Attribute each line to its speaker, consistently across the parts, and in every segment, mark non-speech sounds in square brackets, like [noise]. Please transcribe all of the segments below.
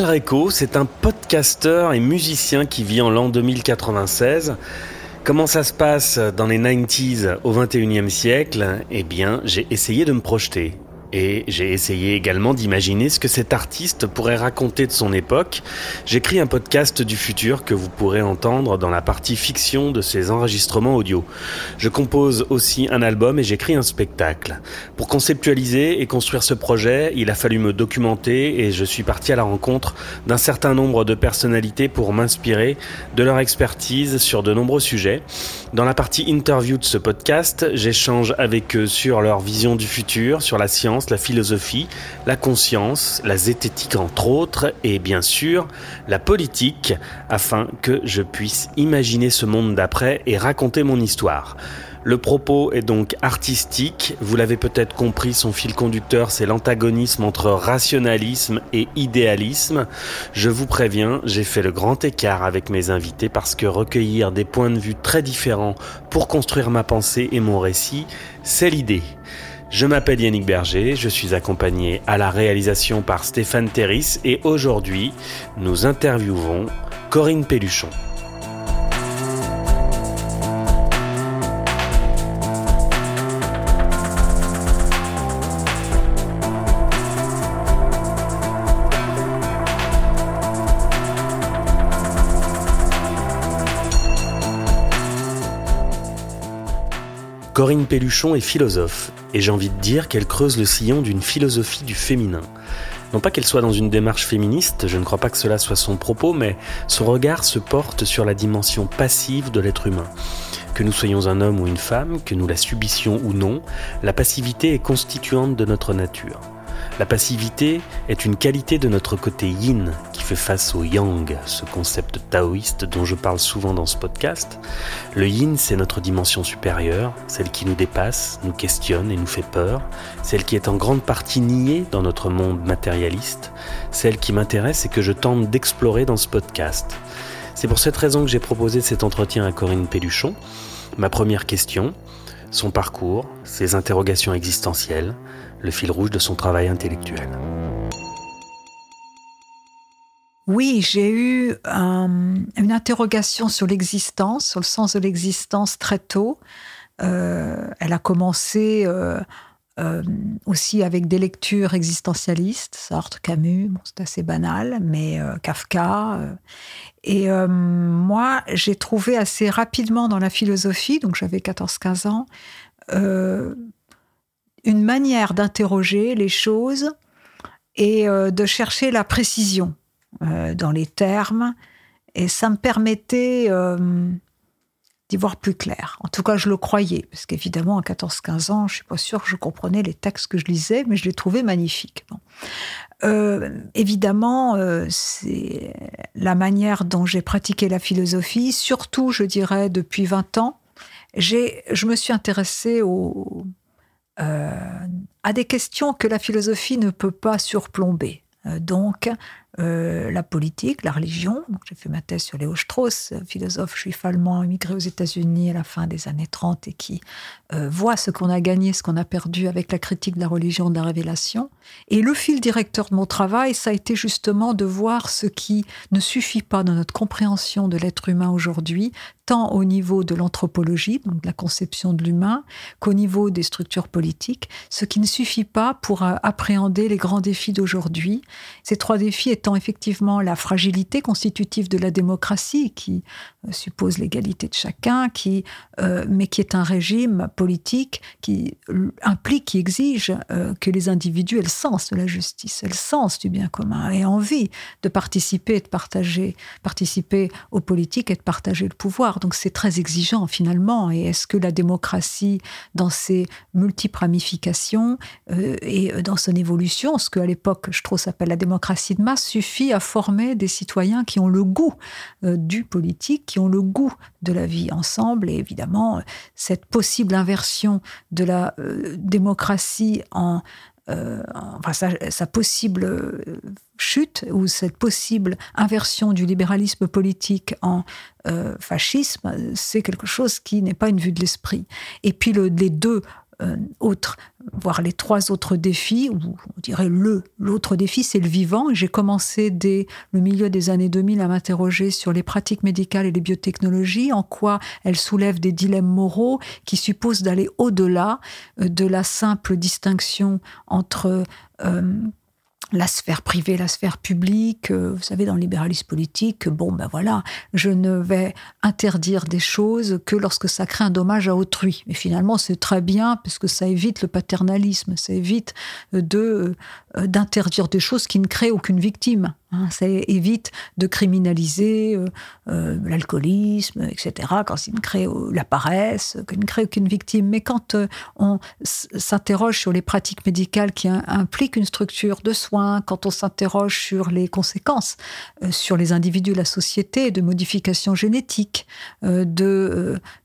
Speaker 1: Calreco,
Speaker 2: c'est un podcasteur et musicien qui vit en l'an 2096. Comment ça se passe dans les 90s au 21e siècle? Eh bien, j'ai essayé de me projeter. Et j'ai essayé également d'imaginer ce que cet artiste pourrait raconter de son époque. J'écris un podcast du futur que vous pourrez entendre dans la partie fiction de ces enregistrements audio. Je compose aussi un album et j'écris un spectacle. Pour conceptualiser et construire ce projet, il a fallu me documenter et je suis parti à la rencontre d'un certain nombre de personnalités pour m'inspirer de leur expertise sur de nombreux sujets. Dans la partie interview de ce podcast, j'échange avec eux sur leur vision du futur, sur la science, la philosophie, la conscience, la zététique entre autres, et bien sûr la politique, afin que je puisse imaginer ce monde d'après et raconter mon histoire. Le propos est donc artistique, vous l'avez peut-être compris, son fil conducteur c'est l'antagonisme entre rationalisme et idéalisme. Je vous préviens, j'ai fait le grand écart avec mes invités parce que recueillir des points de vue très différents pour construire ma pensée et mon récit, c'est l'idée. Je m'appelle Yannick Berger, je suis accompagné à la réalisation par Stéphane Terris et aujourd'hui, nous interviewons Corinne Pelluchon. Corinne Pelluchon est philosophe, et j'ai envie de dire qu'elle creuse le sillon d'une philosophie du féminin. Non pas qu'elle soit dans une démarche féministe, je ne crois pas que cela soit son propos, mais son regard se porte sur la dimension passive de l'être humain. Que nous soyons un homme ou une femme, que nous la subissions ou non, la passivité est constituante de notre nature. La passivité est une qualité de notre côté yin qui fait face au yang, ce concept taoïste dont je parle souvent dans ce podcast. Le yin, c'est notre dimension supérieure, celle qui nous dépasse, nous questionne et nous fait peur, celle qui est en grande partie niée dans notre monde matérialiste, celle qui m'intéresse et que je tente d'explorer dans ce podcast. C'est pour cette raison que j'ai proposé cet entretien à Corinne Pelluchon. Ma première question, son parcours, ses interrogations existentielles, le fil rouge de son travail intellectuel.
Speaker 3: Oui, j'ai eu une interrogation sur l'existence, sur le sens de l'existence très tôt. Euh, elle a commencé euh, euh, aussi avec des lectures existentialistes, Sartre, Camus, c'est assez banal, mais Kafka. et moi, j'ai trouvé assez rapidement dans la philosophie, donc j'avais 14-15 ans, une manière d'interroger les choses et euh, de chercher la précision euh, dans les termes. Et ça me permettait euh, d'y voir plus clair. En tout cas, je le croyais, parce qu'évidemment, à 14-15 ans, je suis pas sûre que je comprenais les textes que je lisais, mais je les trouvais magnifiques. évidemment, c'est la manière dont j'ai pratiqué la philosophie, surtout, je dirais, depuis 20 ans. Je me suis intéressée au, euh, à des questions que la philosophie ne peut pas surplomber. Euh, donc, euh, la politique, la religion. J'ai fait ma thèse sur Léo Strauss, philosophe juif allemand immigré aux États-Unis à la fin des années 30 et qui euh, voit ce qu'on a gagné, ce qu'on a perdu avec la critique de la religion, de la révélation. Et le fil directeur de mon travail, ça a été justement de voir ce qui ne suffit pas dans notre compréhension de l'être humain aujourd'hui, tant au niveau de l'anthropologie, donc de la conception de l'humain, qu'au niveau des structures politiques, ce qui ne suffit pas pour euh, appréhender les grands défis d'aujourd'hui. Ces trois défis étant effectivement la fragilité constitutive de la démocratie, qui euh, suppose l'égalité de chacun, qui, euh, mais qui est un régime politique qui implique, qui exige que les individus aient le sens de la justice, aient le sens du bien commun, aient envie de participer et de partager, participer aux politiques et de partager le pouvoir. Donc c'est très exigeant finalement. Et est-ce que la démocratie, dans ses multiples ramifications et dans son évolution, ce qu'à l'époque Strauss appelle la démocratie de masse, suffit à former des citoyens qui ont le goût du politique, qui ont le goût de la vie ensemble? Et évidemment, cette possible inversion de la euh, démocratie en enfin, sa, possible chute ou cette possible inversion du libéralisme politique en fascisme, c'est quelque chose qui n'est pas une vue de l'esprit. Et puis le, les deux euh, autres, voire les trois autres défis, ou on dirait le, l'autre défi, c'est le vivant. J'ai commencé dès le milieu des années 2000 à m'interroger sur les pratiques médicales et les biotechnologies, en quoi elles soulèvent des dilemmes moraux qui supposent d'aller au-delà euh, de la simple distinction entre euh, la sphère privée, la sphère publique. Euh, vous savez, dans le libéralisme politique, bon, ben voilà, je ne vais interdire des choses que lorsque ça crée un dommage à autrui. Mais finalement, c'est très bien parce que ça évite le paternalisme, ça évite de euh, d'interdire des choses qui ne créent aucune victime. Hein, ça évite de criminaliser euh, euh, l'alcoolisme, etc., quand il ne crée la paresse, qu'il ne crée aucune victime. Mais quand on s'interroge sur les pratiques médicales qui impliquent une structure de soins, quand on s'interroge sur les conséquences sur les individus, la société, de modifications génétiques, de,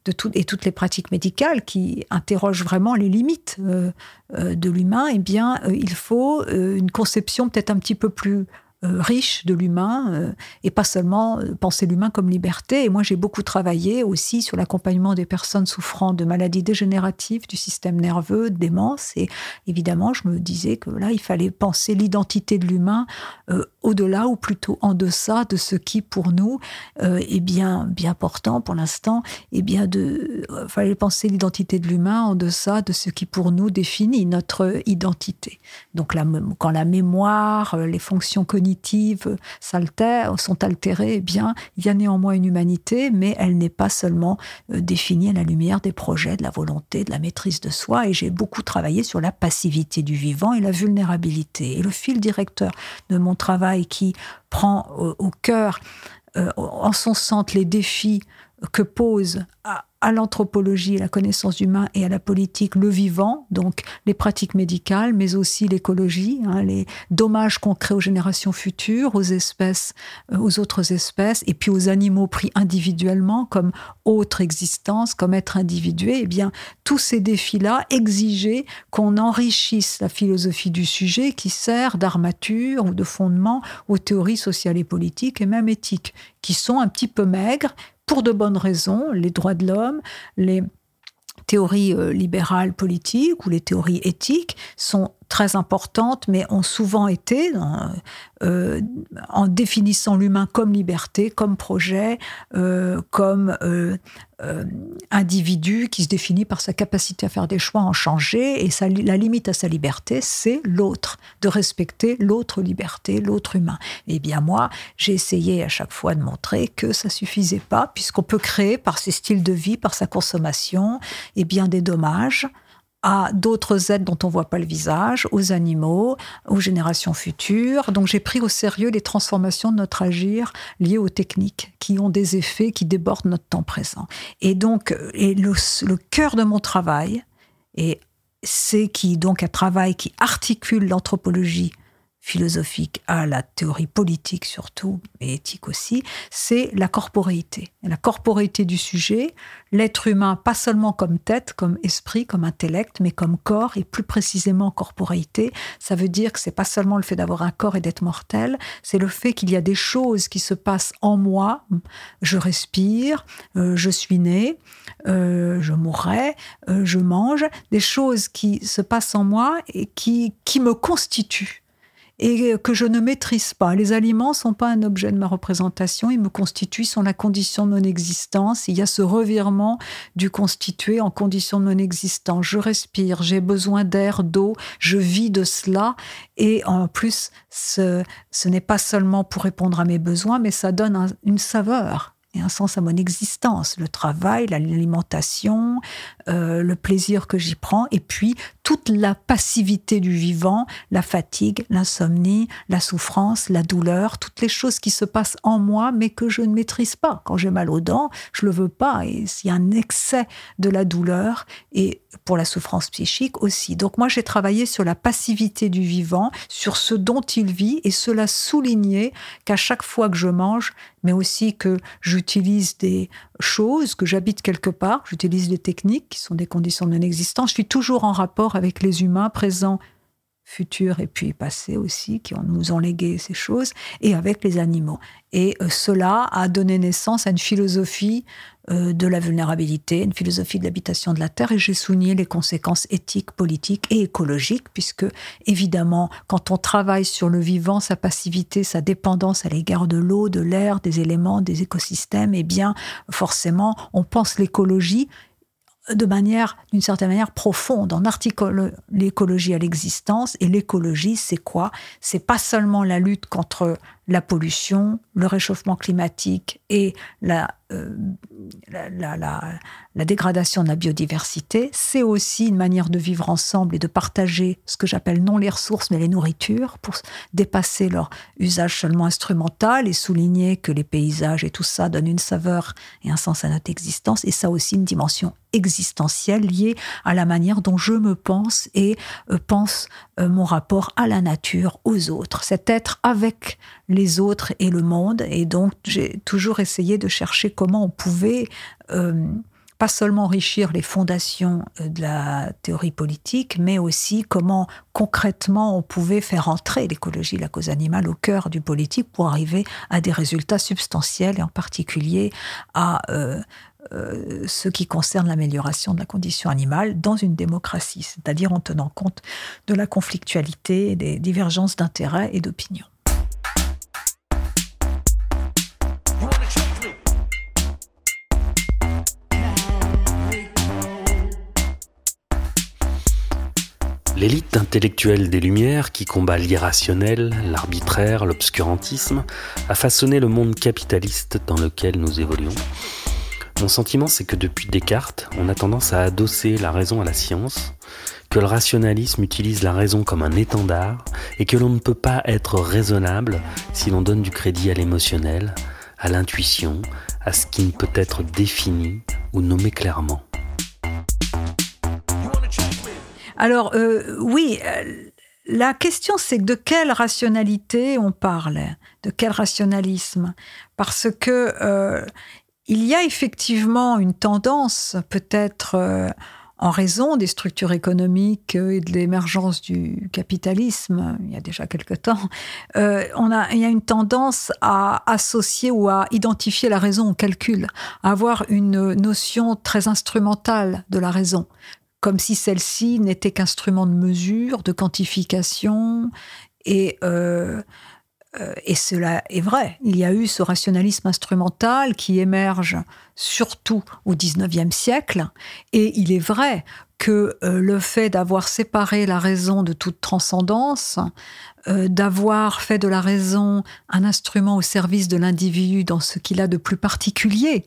Speaker 3: de tout, et toutes les pratiques médicales qui interrogent vraiment les limites de l'humain, eh bien, il faut une conception peut-être un petit peu plus euh, riche de l'humain euh, et pas seulement euh, penser l'humain comme liberté. Et moi, j'ai beaucoup travaillé aussi sur l'accompagnement des personnes souffrant de maladies dégénératives du système nerveux, de démence. Et évidemment, je me disais que là, il fallait penser l'identité de l'humain au-delà ou plutôt en deçà de ce qui, pour nous, est bien, bien important pour l'instant. Et bien, de, fallait penser l'identité de l'humain en deçà de ce qui, pour nous, définit notre identité. Donc, quand la mémoire, les fonctions cognitives, sont altérées, eh bien, il y a néanmoins une humanité, mais elle n'est pas seulement euh, définie à la lumière des projets, de la volonté, de la maîtrise de soi. Et j'ai beaucoup travaillé sur la passivité du vivant et la vulnérabilité. Et le fil directeur de mon travail qui prend au, cœur, euh, en son centre, les défis que pose à, à l'anthropologie, à la connaissance humaine et à la politique le vivant, donc les pratiques médicales, mais aussi l'écologie, hein, les dommages qu'on crée aux générations futures, aux espèces, euh, aux autres espèces, et puis aux animaux pris individuellement comme autre existence, comme être individué. Eh bien, tous ces défis-là exigeaient qu'on enrichisse la philosophie du sujet qui sert d'armature ou de fondement aux théories sociales et politiques et même éthiques, qui sont un petit peu maigres, pour de bonnes raisons, les droits de l'homme, les théories euh, libérales politiques ou les théories éthiques sont très importantes, mais ont souvent été, euh, en définissant l'humain comme liberté, comme projet, euh, comme euh, individu qui se définit par sa capacité à faire des choix, en changer, et la limite à sa liberté, c'est l'autre, de respecter l'autre liberté, l'autre humain. Eh bien moi, j'ai essayé à chaque fois de montrer que ça suffisait pas, puisqu'on peut créer par ses styles de vie, par sa consommation, et eh bien des dommages à d'autres êtres dont on voit pas le visage, aux animaux, aux générations futures. Donc j'ai pris au sérieux les transformations de notre agir liées aux techniques qui ont des effets qui débordent notre temps présent. Et donc et le, le cœur de mon travail, et c'est donc un travail qui articule l'anthropologie philosophique à la théorie politique surtout, et éthique aussi, c'est la corporéité. La corporéité du sujet, l'être humain, pas seulement comme tête, comme esprit, comme intellect, mais comme corps, et plus précisément corporéité. Ça veut dire que c'est pas seulement le fait d'avoir un corps et d'être mortel, c'est le fait qu'il y a des choses qui se passent en moi. Je respire, euh, je suis né, euh, je mourrai, euh, je mange, des choses qui se passent en moi et qui, qui me constituent et que je ne maîtrise pas. Les aliments sont pas un objet de ma représentation, ils me constituent, sont la condition de mon existence. Il y a ce revirement du constitué en condition de mon existence. Je respire, j'ai besoin d'air, d'eau, je vis de cela et en plus, ce, ce n'est pas seulement pour répondre à mes besoins, mais ça donne une saveur un sens à mon existence, le travail, l'alimentation, euh, le plaisir que j'y prends, et puis toute la passivité du vivant, la fatigue, l'insomnie, la souffrance, la douleur, toutes les choses qui se passent en moi, mais que je ne maîtrise pas. Quand j'ai mal aux dents, je le veux pas, et s'il y a un excès de la douleur, et pour la souffrance psychique aussi. Donc moi, j'ai travaillé sur la passivité du vivant, sur ce dont il vit, et cela souligner qu'à chaque fois que je mange, mais aussi que j'utilise des choses, que j'habite quelque part, j'utilise des techniques qui sont des conditions de mon existence, je suis toujours en rapport avec les humains présents futurs et puis passés aussi, qui nous ont légué ces choses, et avec les animaux. Et euh, cela a donné naissance à une philosophie euh, de la vulnérabilité, une philosophie de l'habitation de la Terre, et j'ai souligné les conséquences éthiques, politiques et écologiques, puisque évidemment, quand on travaille sur le vivant, sa passivité, sa dépendance à l'égard de l'eau, de l'air, des éléments, des écosystèmes, eh bien, forcément, on pense l'écologie de manière, d'une certaine manière, profonde. On articule l'écologie à l'existence. Et l'écologie, c'est quoi? C'est pas seulement la lutte contre la pollution, le réchauffement climatique et la, euh, la, dégradation de la biodiversité, c'est aussi une manière de vivre ensemble et de partager ce que j'appelle non les ressources mais les nourritures pour dépasser leur usage seulement instrumental et souligner que les paysages et tout ça donnent une saveur et un sens à notre existence. Et ça aussi une dimension existentielle liée à la manière dont je me pense et euh, pense euh, mon rapport à la nature, aux autres, cet être avec autres et le monde. Et donc, j'ai toujours essayé de chercher comment on pouvait euh, pas seulement enrichir les fondations euh, de la théorie politique, mais aussi comment concrètement on pouvait faire entrer l'écologie, la cause animale au cœur du politique pour arriver à des résultats substantiels et en particulier à euh, ce qui concerne l'amélioration de la condition animale dans une démocratie, c'est-à-dire en tenant compte de la conflictualité, des divergences d'intérêts et d'opinions.
Speaker 2: L'élite intellectuelle des Lumières, qui combat l'irrationnel, l'arbitraire, l'obscurantisme, a façonné le monde capitaliste dans lequel nous évoluons. Mon sentiment, c'est que depuis Descartes, on a tendance à adosser la raison à la science, que le rationalisme utilise la raison comme un étendard, et que l'on ne peut pas être raisonnable si l'on donne du crédit à l'émotionnel, à l'intuition, à ce qui ne peut être défini ou nommé clairement.
Speaker 3: Alors euh, oui, euh, la question c'est de quelle rationalité on parle, de quel rationalisme, parce que euh, il y a effectivement une tendance, peut-être en raison des structures économiques et de l'émergence du capitalisme, il y a déjà quelque temps, il y a une tendance à associer ou à identifier la raison au calcul, à avoir une notion très instrumentale de la raison, comme si celle-ci n'était qu'instrument de mesure, de quantification, et, euh, euh, et cela est vrai. Il y a eu ce rationalisme instrumental qui émerge surtout au XIXe siècle, et il est vrai que euh, le fait d'avoir séparé la raison de toute transcendance, d'avoir fait de la raison un instrument au service de l'individu dans ce qu'il a de plus particulier,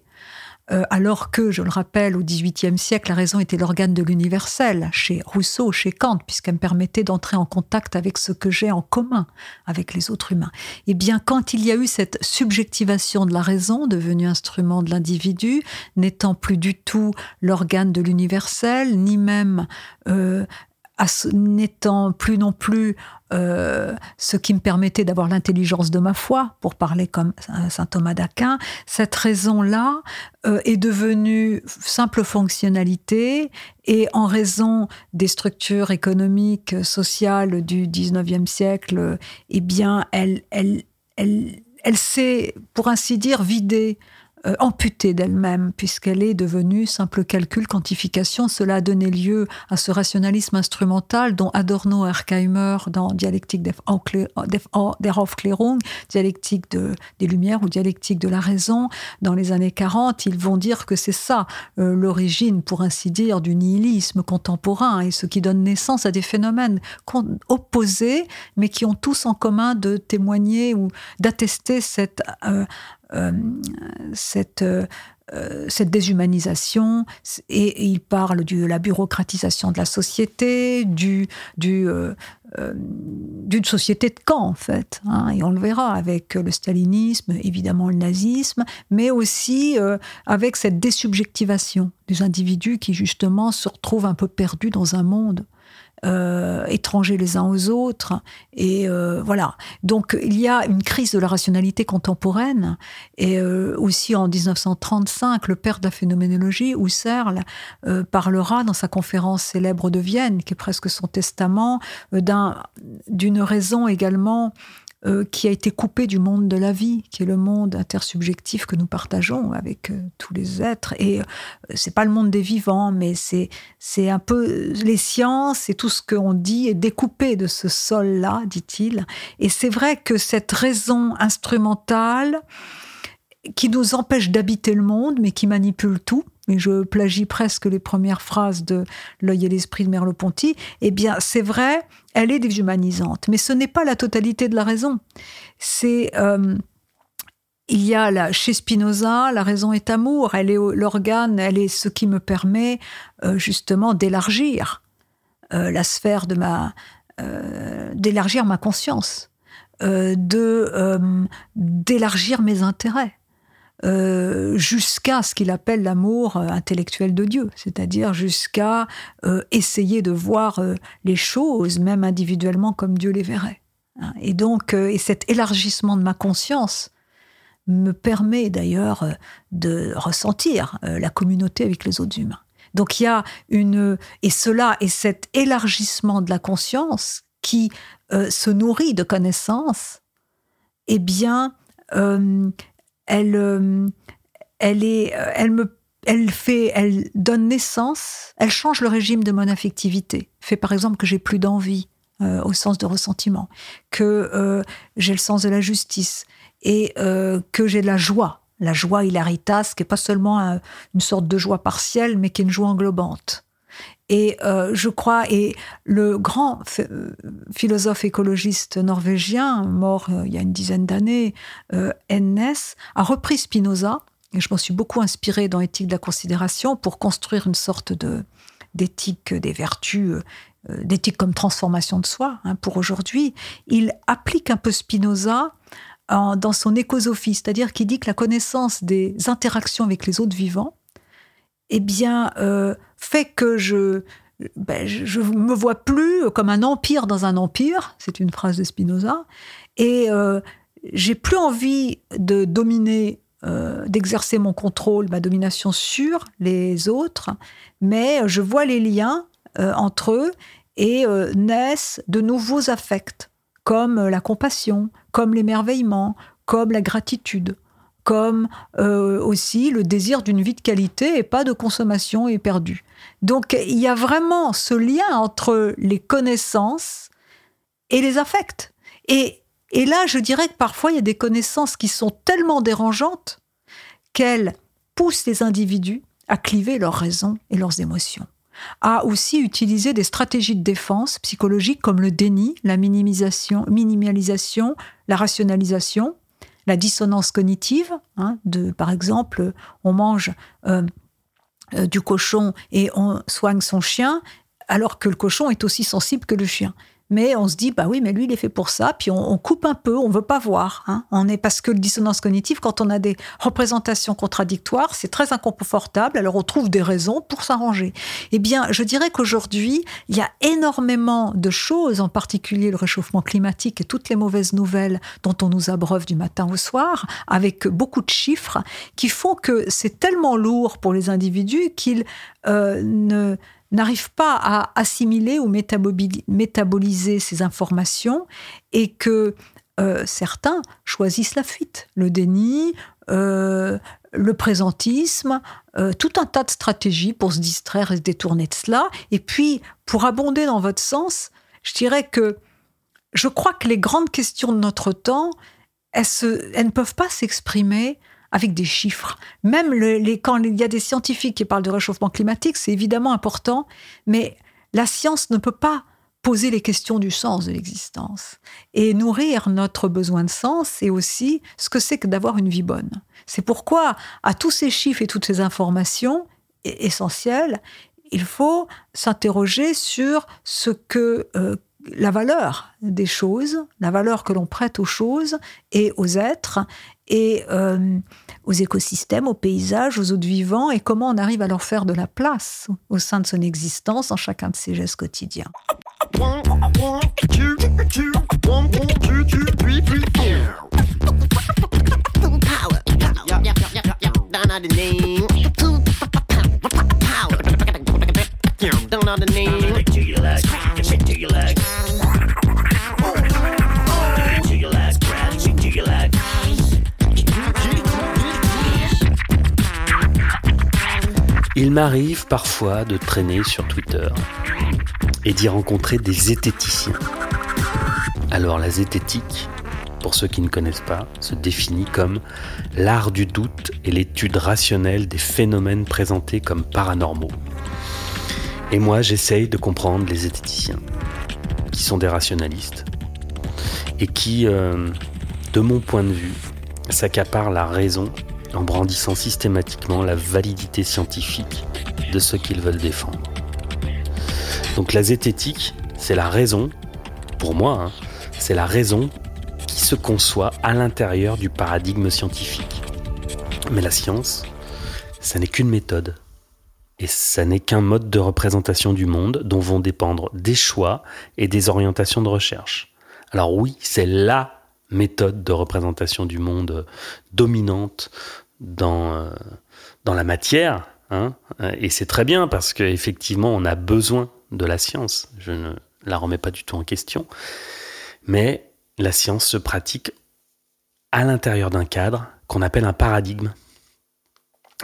Speaker 3: euh, alors que, je le rappelle, au XVIIIe siècle, la raison était l'organe de l'universel, chez Rousseau, chez Kant, puisqu'elle me permettait d'entrer en contact avec ce que j'ai en commun avec les autres humains. Eh bien, quand il y a eu cette subjectivation de la raison, devenue instrument de l'individu, n'étant plus du tout l'organe de l'universel, ni même euh, n'étant plus non plus euh, ce qui me permettait d'avoir l'intelligence de ma foi, pour parler comme saint Thomas d'Aquin, cette raison-là euh, est devenue simple fonctionnalité et en raison des structures économiques, sociales du 19e siècle, eh bien, elle, elle, elle, elle s'est, pour ainsi dire, vidée euh, amputée d'elle-même, puisqu'elle est devenue simple calcul, quantification. Cela a donné lieu à ce rationalisme instrumental dont Adorno et Herkheimer, dans Dialectique der Aufklärung, dialectique de, des Lumières ou dialectique de la raison, dans les années 40, ils vont dire que c'est ça euh, l'origine, pour ainsi dire, du nihilisme contemporain et ce qui donne naissance à des phénomènes opposés, mais qui ont tous en commun de témoigner ou d'attester cette euh, cette, euh, cette déshumanisation. Et, il parle de la bureaucratisation de la société, du, du, euh, d'une société de camp en fait, hein, et on le verra avec le stalinisme, évidemment le nazisme, mais aussi avec cette désubjectivation des individus qui justement se retrouvent un peu perdus dans un monde euh, étrangers les uns aux autres. Et euh, voilà. Donc il y a une crise de la rationalité contemporaine. Et euh, aussi en 1935, le père de la phénoménologie, Husserl, parlera dans sa conférence célèbre de Vienne, qui est presque son testament, d'une raison également euh, qui a été coupé du monde de la vie, qui est le monde intersubjectif que nous partageons avec euh, tous les êtres. Et euh, c'est pas le monde des vivants, mais c'est c'est un peu les sciences et tout ce qu'on dit est découpé de ce sol-là, dit-il. Et c'est vrai que cette raison instrumentale qui nous empêche d'habiter le monde, mais qui manipule tout, et je plagie presque les premières phrases de L'œil et l'esprit de Merleau-Ponty, eh bien, c'est vrai, elle est déshumanisante, mais ce n'est pas la totalité de la raison. C'est euh, il y a chez Spinoza, la raison est amour, elle est l'organe, elle est ce qui me permet euh, justement d'élargir euh, la sphère de ma, d'élargir ma conscience, de d'élargir mes intérêts. Euh, jusqu'à ce qu'il appelle l'amour euh, intellectuel de Dieu, c'est-à-dire jusqu'à euh, essayer de voir les choses, même individuellement, comme Dieu les verrait. Hein. Et donc, et cet élargissement de ma conscience me permet d'ailleurs de ressentir la communauté avec les autres humains. Donc il y a une et cela et cet élargissement de la conscience qui se nourrit de connaissances, eh bien elle est, euh, elle me elle fait, elle donne naissance, elle change le régime de mon affectivité. Fait par exemple que j'ai plus d'envie euh, au sens de ressentiment, que j'ai le sens de la justice et que j'ai de la joie, la joie hilaritas, qui est pas seulement une sorte de joie partielle, mais qui est une joie englobante. Et euh, je crois, et le grand philosophe écologiste norvégien, mort euh, il y a une dizaine d'années, euh, a repris Spinoza, et je m'en suis beaucoup inspirée dans Éthique de la considération pour construire une sorte de d'éthique des vertus, euh, d'éthique comme transformation de soi hein, pour aujourd'hui. Il applique un peu Spinoza dans son écosophie, c'est-à-dire qu'il dit que la connaissance des interactions avec les autres vivants eh bien, euh, fait que je, ben, je me vois plus comme un empire dans un empire, c'est une phrase de Spinoza, et euh, j'ai plus envie de dominer, euh, d'exercer mon contrôle, ma domination sur les autres, mais je vois les liens entre eux et naissent de nouveaux affects, comme la compassion, comme l'émerveillement, comme la gratitude comme euh, aussi le désir d'une vie de qualité et pas de consommation éperdue. Donc il y a vraiment ce lien entre les connaissances et les affects. Et, et là, je dirais que parfois, il y a des connaissances qui sont tellement dérangeantes qu'elles poussent les individus à cliver leurs raisons et leurs émotions à aussi utiliser des stratégies de défense psychologique comme le déni, la minimisation, minimalisation, la rationalisation, la dissonance cognitive, hein, de, par exemple, on mange euh, euh, du cochon et on soigne son chien, alors que le cochon est aussi sensible que le chien mais on se dit bah oui mais lui il est fait pour ça. Puis on, coupe un peu on veut pas voir hein. on est parce que le dissonance cognitive quand on a des représentations contradictoires c'est très inconfortable. Alors on trouve des raisons pour s'arranger. Eh bien je dirais qu'aujourd'hui il y a énormément de choses en particulier le réchauffement climatique et toutes les mauvaises nouvelles dont on nous abreuve du matin au soir avec beaucoup de chiffres qui font que c'est tellement lourd pour les individus qu'ils euh, ne n'arrive pas à assimiler ou métaboliser ces informations et que euh, certains choisissent la fuite, le déni, euh, le présentisme, euh, tout un tas de stratégies pour se distraire et se détourner de cela. Et puis, pour abonder dans votre sens, je dirais que je crois que les grandes questions de notre temps, elles, elles ne peuvent pas s'exprimer avec des chiffres. Même les, quand il y a des scientifiques qui parlent de réchauffement climatique, c'est évidemment important, mais la science ne peut pas poser les questions du sens de l'existence. Et nourrir notre besoin de sens, c'est aussi ce que c'est que d'avoir une vie bonne. C'est pourquoi, à tous ces chiffres et toutes ces informations essentielles, il faut s'interroger sur ce que euh, la valeur des choses, la valeur que l'on prête aux choses et aux êtres, et euh, aux écosystèmes, aux paysages, aux autres vivants, et comment on arrive à leur faire de la place au sein de son existence, en chacun de ses gestes quotidiens.
Speaker 2: Il m'arrive parfois de traîner sur Twitter et d'y rencontrer des zététiciens. Alors la zététique, pour ceux qui ne connaissent pas, se définit comme l'art du doute et l'étude rationnelle des phénomènes présentés comme paranormaux. Et moi, j'essaye de comprendre les zététiciens, qui sont des rationalistes, et qui, euh, de mon point de vue, s'accaparent la raison en brandissant systématiquement la validité scientifique de ce qu'ils veulent défendre. Donc la zététique, c'est la raison, pour moi, hein, c'est la raison qui se conçoit à l'intérieur du paradigme scientifique. Mais la science, ça n'est qu'une méthode. Et ça n'est qu'un mode de représentation du monde dont vont dépendre des choix et des orientations de recherche. Alors oui, c'est la méthode de représentation du monde dominante dans, euh, dans la matière. Hein, et c'est très bien parce qu'effectivement, on a besoin de la science. Je ne la remets pas du tout en question. Mais la science se pratique à l'intérieur d'un cadre qu'on appelle un paradigme.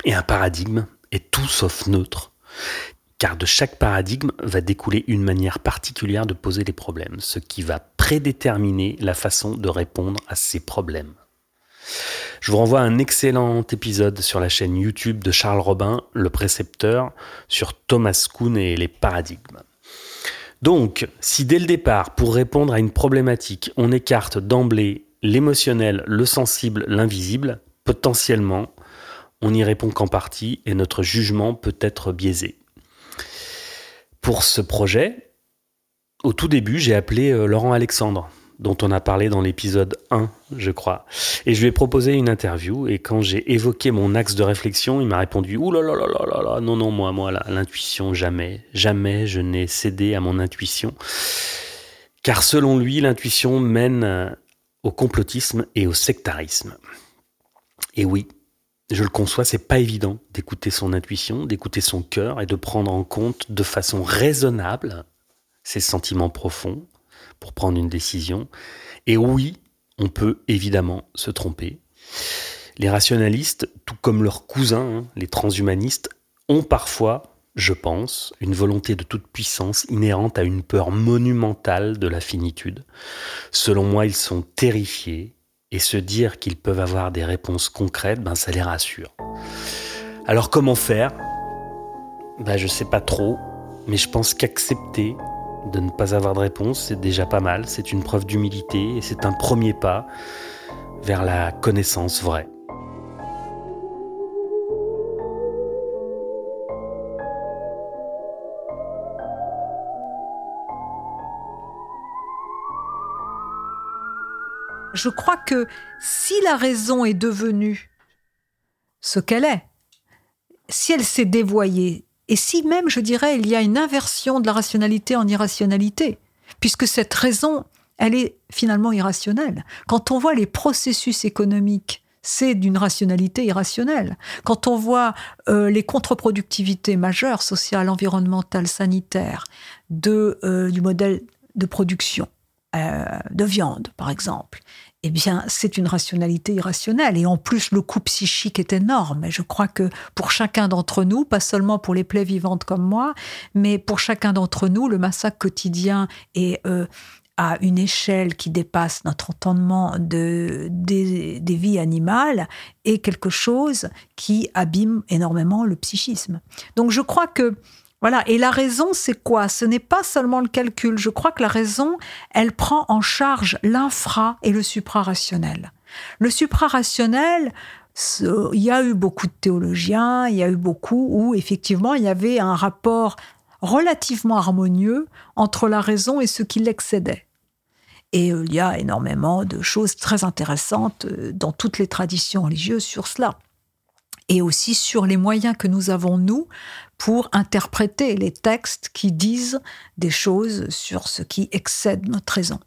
Speaker 2: Et un paradigme est tout sauf neutre. Car de chaque paradigme va découler une manière particulière de poser les problèmes, ce qui va prédéterminer la façon de répondre à ces problèmes. Je vous renvoie à un excellent épisode sur la chaîne YouTube de Charles Robin, le précepteur, sur Thomas Kuhn et les paradigmes. Donc, si dès le départ, pour répondre à une problématique, on écarte d'emblée l'émotionnel, le sensible, l'invisible, potentiellement, on n'y répond qu'en partie et notre jugement peut être biaisé. Pour ce projet, au tout début, j'ai appelé euh, Laurent Alexandre, dont on a parlé dans l'épisode 1, je crois. Et je lui ai proposé une interview, et quand j'ai évoqué mon axe de réflexion, il m'a répondu Ouh là là là là là non, non, moi, moi, l'intuition, jamais, jamais je n'ai cédé à mon intuition. Car selon lui, l'intuition mène euh, au complotisme et au sectarisme. Et oui, je le conçois, c'est pas évident d'écouter son intuition, d'écouter son cœur et de prendre en compte de façon raisonnable ses sentiments profonds pour prendre une décision. Et oui, on peut évidemment se tromper. Les rationalistes, tout comme leurs cousins, hein, les transhumanistes, ont parfois, je pense, une volonté de toute puissance inhérente à une peur monumentale de la finitude. Selon moi, ils sont terrifiés et se dire qu'ils peuvent avoir des réponses concrètes, ben ça les rassure. Alors comment faire? Ben, Je sais pas trop, mais je pense qu'accepter de ne pas avoir de réponse, c'est déjà pas mal, c'est une preuve d'humilité et c'est un premier pas vers la connaissance vraie.
Speaker 3: Je crois que si la raison est devenue ce qu'elle est, si elle s'est dévoyée, et si même, je dirais, il y a une inversion de la rationalité en irrationalité, puisque cette raison, elle est finalement irrationnelle. Quand on voit les processus économiques, c'est d'une rationalité irrationnelle. Quand on voit euh, les contre-productivités majeures, sociales, environnementales, sanitaires, de, euh, du modèle de production euh, de viande, par exemple, eh bien, c'est une rationalité irrationnelle. Et en plus, le coût psychique est énorme. Et je crois que pour chacun d'entre nous, pas seulement pour les plaies vivantes comme moi, mais pour chacun d'entre nous, le massacre quotidien est euh, à une échelle qui dépasse notre entendement de, des, des vies animales est quelque chose qui abîme énormément le psychisme. Donc je crois que voilà. Et la raison, c'est quoi? Ce n'est pas seulement le calcul. Je crois que la raison, elle prend en charge l'infra et le suprarationnel. Le suprarationnel, il y a eu beaucoup de théologiens, il y a eu beaucoup où effectivement il y avait un rapport relativement harmonieux entre la raison et ce qui l'excédait. Et il y a énormément de choses très intéressantes euh, dans toutes les traditions religieuses sur cela. et aussi sur les moyens que nous avons, nous, pour interpréter les textes qui disent des choses sur ce qui excède notre raison.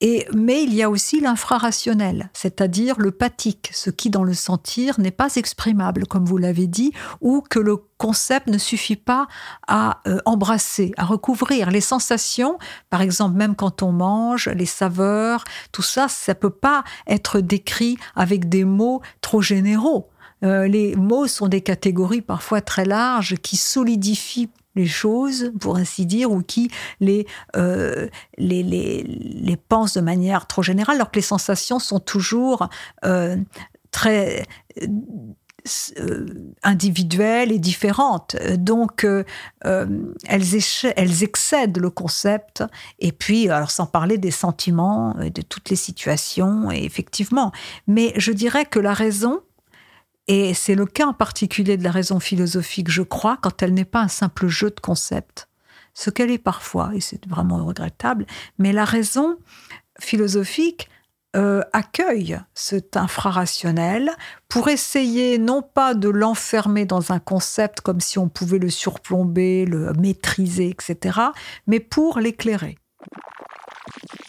Speaker 3: Et, mais il y a aussi l'infrarationnel, c'est-à-dire le pathique, ce qui dans le sentir n'est pas exprimable, comme vous l'avez dit, ou que le concept ne suffit pas à euh, embrasser, à recouvrir. Les sensations, par exemple, même quand on mange, les saveurs, tout ça, ça peut pas être décrit avec des mots trop généraux. Euh, les mots sont des catégories parfois très larges qui solidifient les choses, pour ainsi dire, ou qui les, euh, les, les, pensent de manière trop générale, alors que les sensations sont toujours euh, très individuelles et différentes. Donc, elles, elles, excèdent le concept. Et puis, alors sans parler des sentiments, de toutes les situations, effectivement. Mais je dirais que la raison, et c'est le cas en particulier de la raison philosophique, je crois, quand elle n'est pas un simple jeu de concepts. Ce qu'elle est parfois, et c'est vraiment regrettable, mais la raison philosophique euh, accueille cet infrarationnel pour essayer non pas de l'enfermer dans un concept comme si on pouvait le surplomber, le maîtriser, etc., mais pour l'éclairer.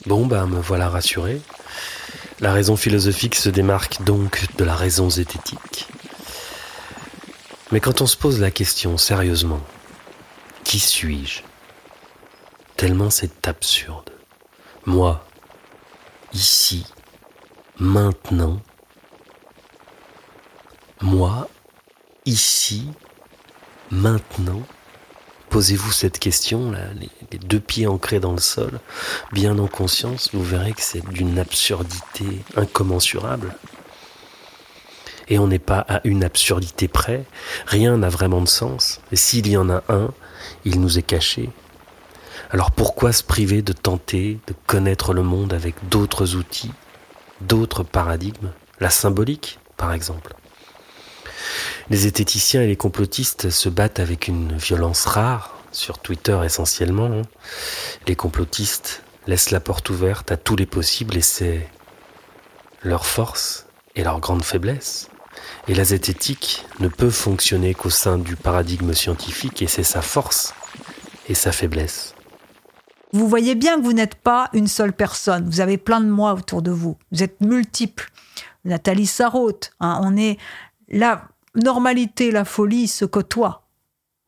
Speaker 2: Bon, ben me voilà rassuré. La raison philosophique se démarque donc de la raison zététique. Mais quand on se pose la question sérieusement, qui suis-je? Tellement c'est absurde. Moi, ici, maintenant, moi, ici, maintenant, Posez-vous cette question, là, les, deux pieds ancrés dans le sol, bien en conscience, vous verrez que c'est d'une absurdité incommensurable. Et on n'est pas à une absurdité près, rien n'a vraiment de sens, et s'il y en a un, il nous est caché. Alors pourquoi se priver de tenter de connaître le monde avec d'autres outils, d'autres paradigmes, la symbolique par exemple les zététiciens et les complotistes se battent avec une violence rare, sur Twitter essentiellement. Hein. Les complotistes laissent la porte ouverte à tous les possibles et c'est leur force et leur grande faiblesse. Et la zététique ne peut fonctionner qu'au sein du paradigme scientifique et c'est sa force et sa faiblesse.
Speaker 3: Vous voyez bien que vous n'êtes pas une seule personne. Vous avez plein de moi autour de vous. Vous êtes multiples. Nathalie Sarraute, hein, on est là normalité, la folie se côtoient.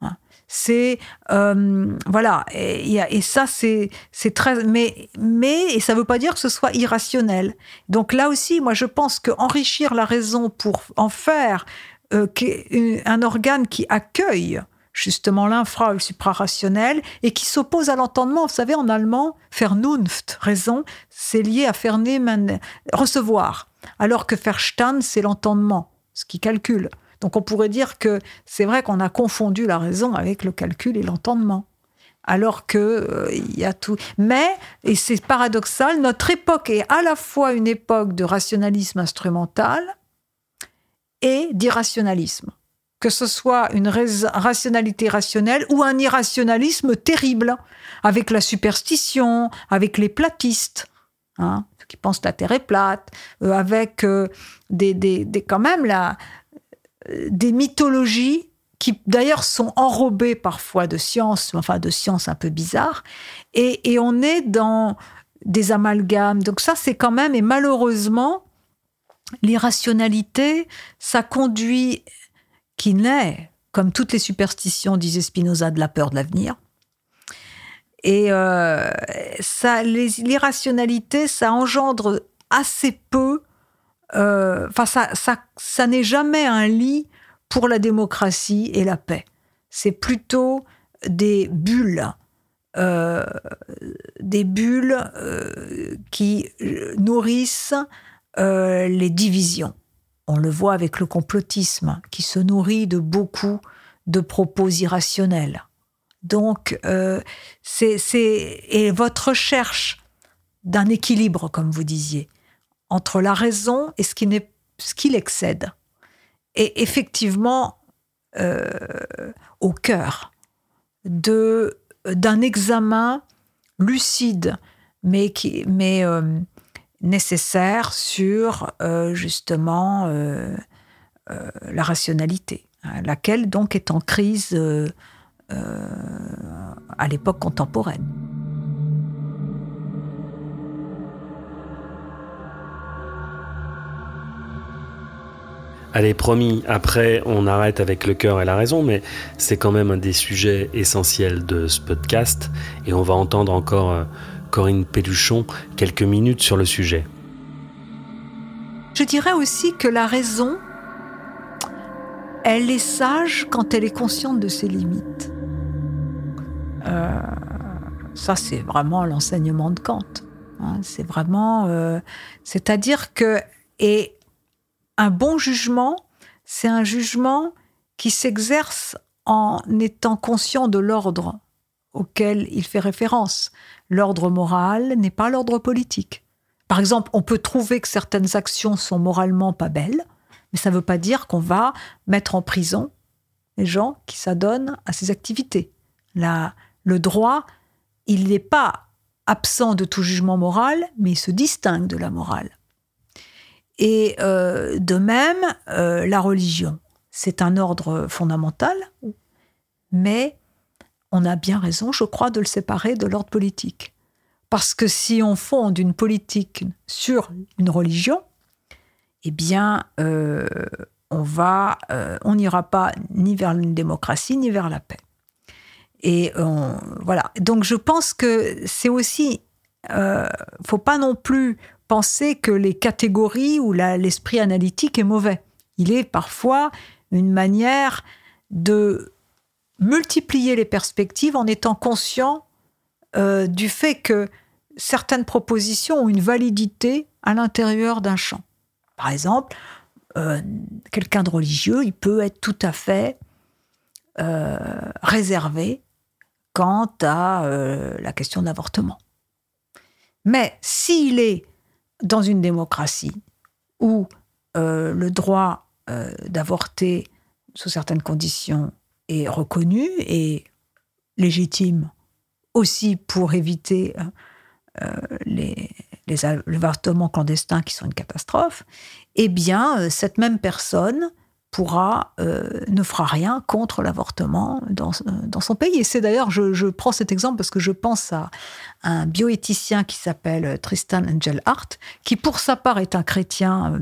Speaker 3: Hein. C'est euh, voilà et, ça c'est c'est très mais mais et ça veut pas dire que ce soit irrationnel. Donc là aussi, moi je pense que enrichir la raison pour en faire euh, un organe qui accueille justement l'infra ou le suprarationnel et qui s'oppose à l'entendement. Vous savez, en allemand, Vernunft, raison, c'est lié à vernehmen, recevoir, alors que Verstand, c'est l'entendement, ce qui calcule. Donc on pourrait dire que c'est vrai qu'on a confondu la raison avec le calcul et l'entendement. Alors que euh, il y a tout. Mais, et c'est paradoxal, notre époque est à la fois une époque de rationalisme instrumental et d'irrationalisme. Que ce soit une rationalité rationnelle ou un irrationalisme terrible, avec la superstition, avec les platistes. Hein, qui pensent que la Terre est plate, euh, avec euh, des, des, des, quand même la, des mythologies qui d'ailleurs sont enrobées parfois de sciences, enfin de sciences un peu bizarres, et, on est dans des amalgames. Donc ça, c'est quand même, et malheureusement, l'irrationalité, ça conduit, qui naît, comme toutes les superstitions, disait Spinoza, de la peur de l'avenir. Et euh, ça, l'irrationalité, ça engendre assez peu enfin, ça, ça, ça n'est jamais un lit pour la démocratie et la paix. C'est plutôt des bulles, euh, des bulles euh, qui nourrissent les divisions. On le voit avec le complotisme, qui se nourrit de beaucoup de propos irrationnels. Donc, c'est et votre recherche d'un équilibre, comme vous disiez, entre la raison et ce qui, ce qui l'excède. Et effectivement, euh, au cœur de, d'un examen lucide, mais, qui, mais euh, nécessaire sur euh, justement la rationalité, hein, laquelle donc est en crise à l'époque contemporaine.
Speaker 2: Allez, promis, après on arrête avec le cœur et la raison, mais c'est quand même un des sujets essentiels de ce podcast et on va entendre encore euh, Corinne Péluchon quelques minutes sur le sujet.
Speaker 3: Je dirais aussi que la raison, elle est sage quand elle est consciente de ses limites. Euh, ça, c'est vraiment l'enseignement de Kant. Hein. c'est vraiment, euh, c'est-à-dire que et un bon jugement, c'est un jugement qui s'exerce en étant conscient de l'ordre auquel il fait référence. L'ordre moral n'est pas l'ordre politique. Par exemple, on peut trouver que certaines actions sont moralement pas belles, mais ça ne veut pas dire qu'on va mettre en prison les gens qui s'adonnent à ces activités. Le droit, il n'est pas absent de tout jugement moral, mais il se distingue de la morale. Et euh, de même, euh, la religion, c'est un ordre fondamental, mais on a bien raison, je crois, de le séparer de l'ordre politique. Parce que si on fonde une politique sur une religion, eh bien, euh, on va, on n'ira pas ni vers une démocratie ni vers la paix. Et voilà. Donc, je pense que c'est aussi, faut pas non plus penser que les catégories ou l'esprit analytique est mauvais. Il est parfois une manière de multiplier les perspectives en étant conscient euh, du fait que certaines propositions ont une validité à l'intérieur d'un champ. Par exemple, euh, quelqu'un de religieux, il peut être tout à fait euh, réservé quant à la question de l'avortement. Mais s'il est dans une démocratie où euh, le droit euh, d'avorter sous certaines conditions est reconnu et légitime aussi pour éviter euh, les, les avortements clandestins qui sont une catastrophe, eh bien, cette même personne pourra, euh, ne fera rien contre l'avortement dans, dans, son pays. Et c'est d'ailleurs, je, prends cet exemple parce que je pense à un bioéthicien qui s'appelle Tristan Angel Hart, qui pour sa part est un chrétien euh,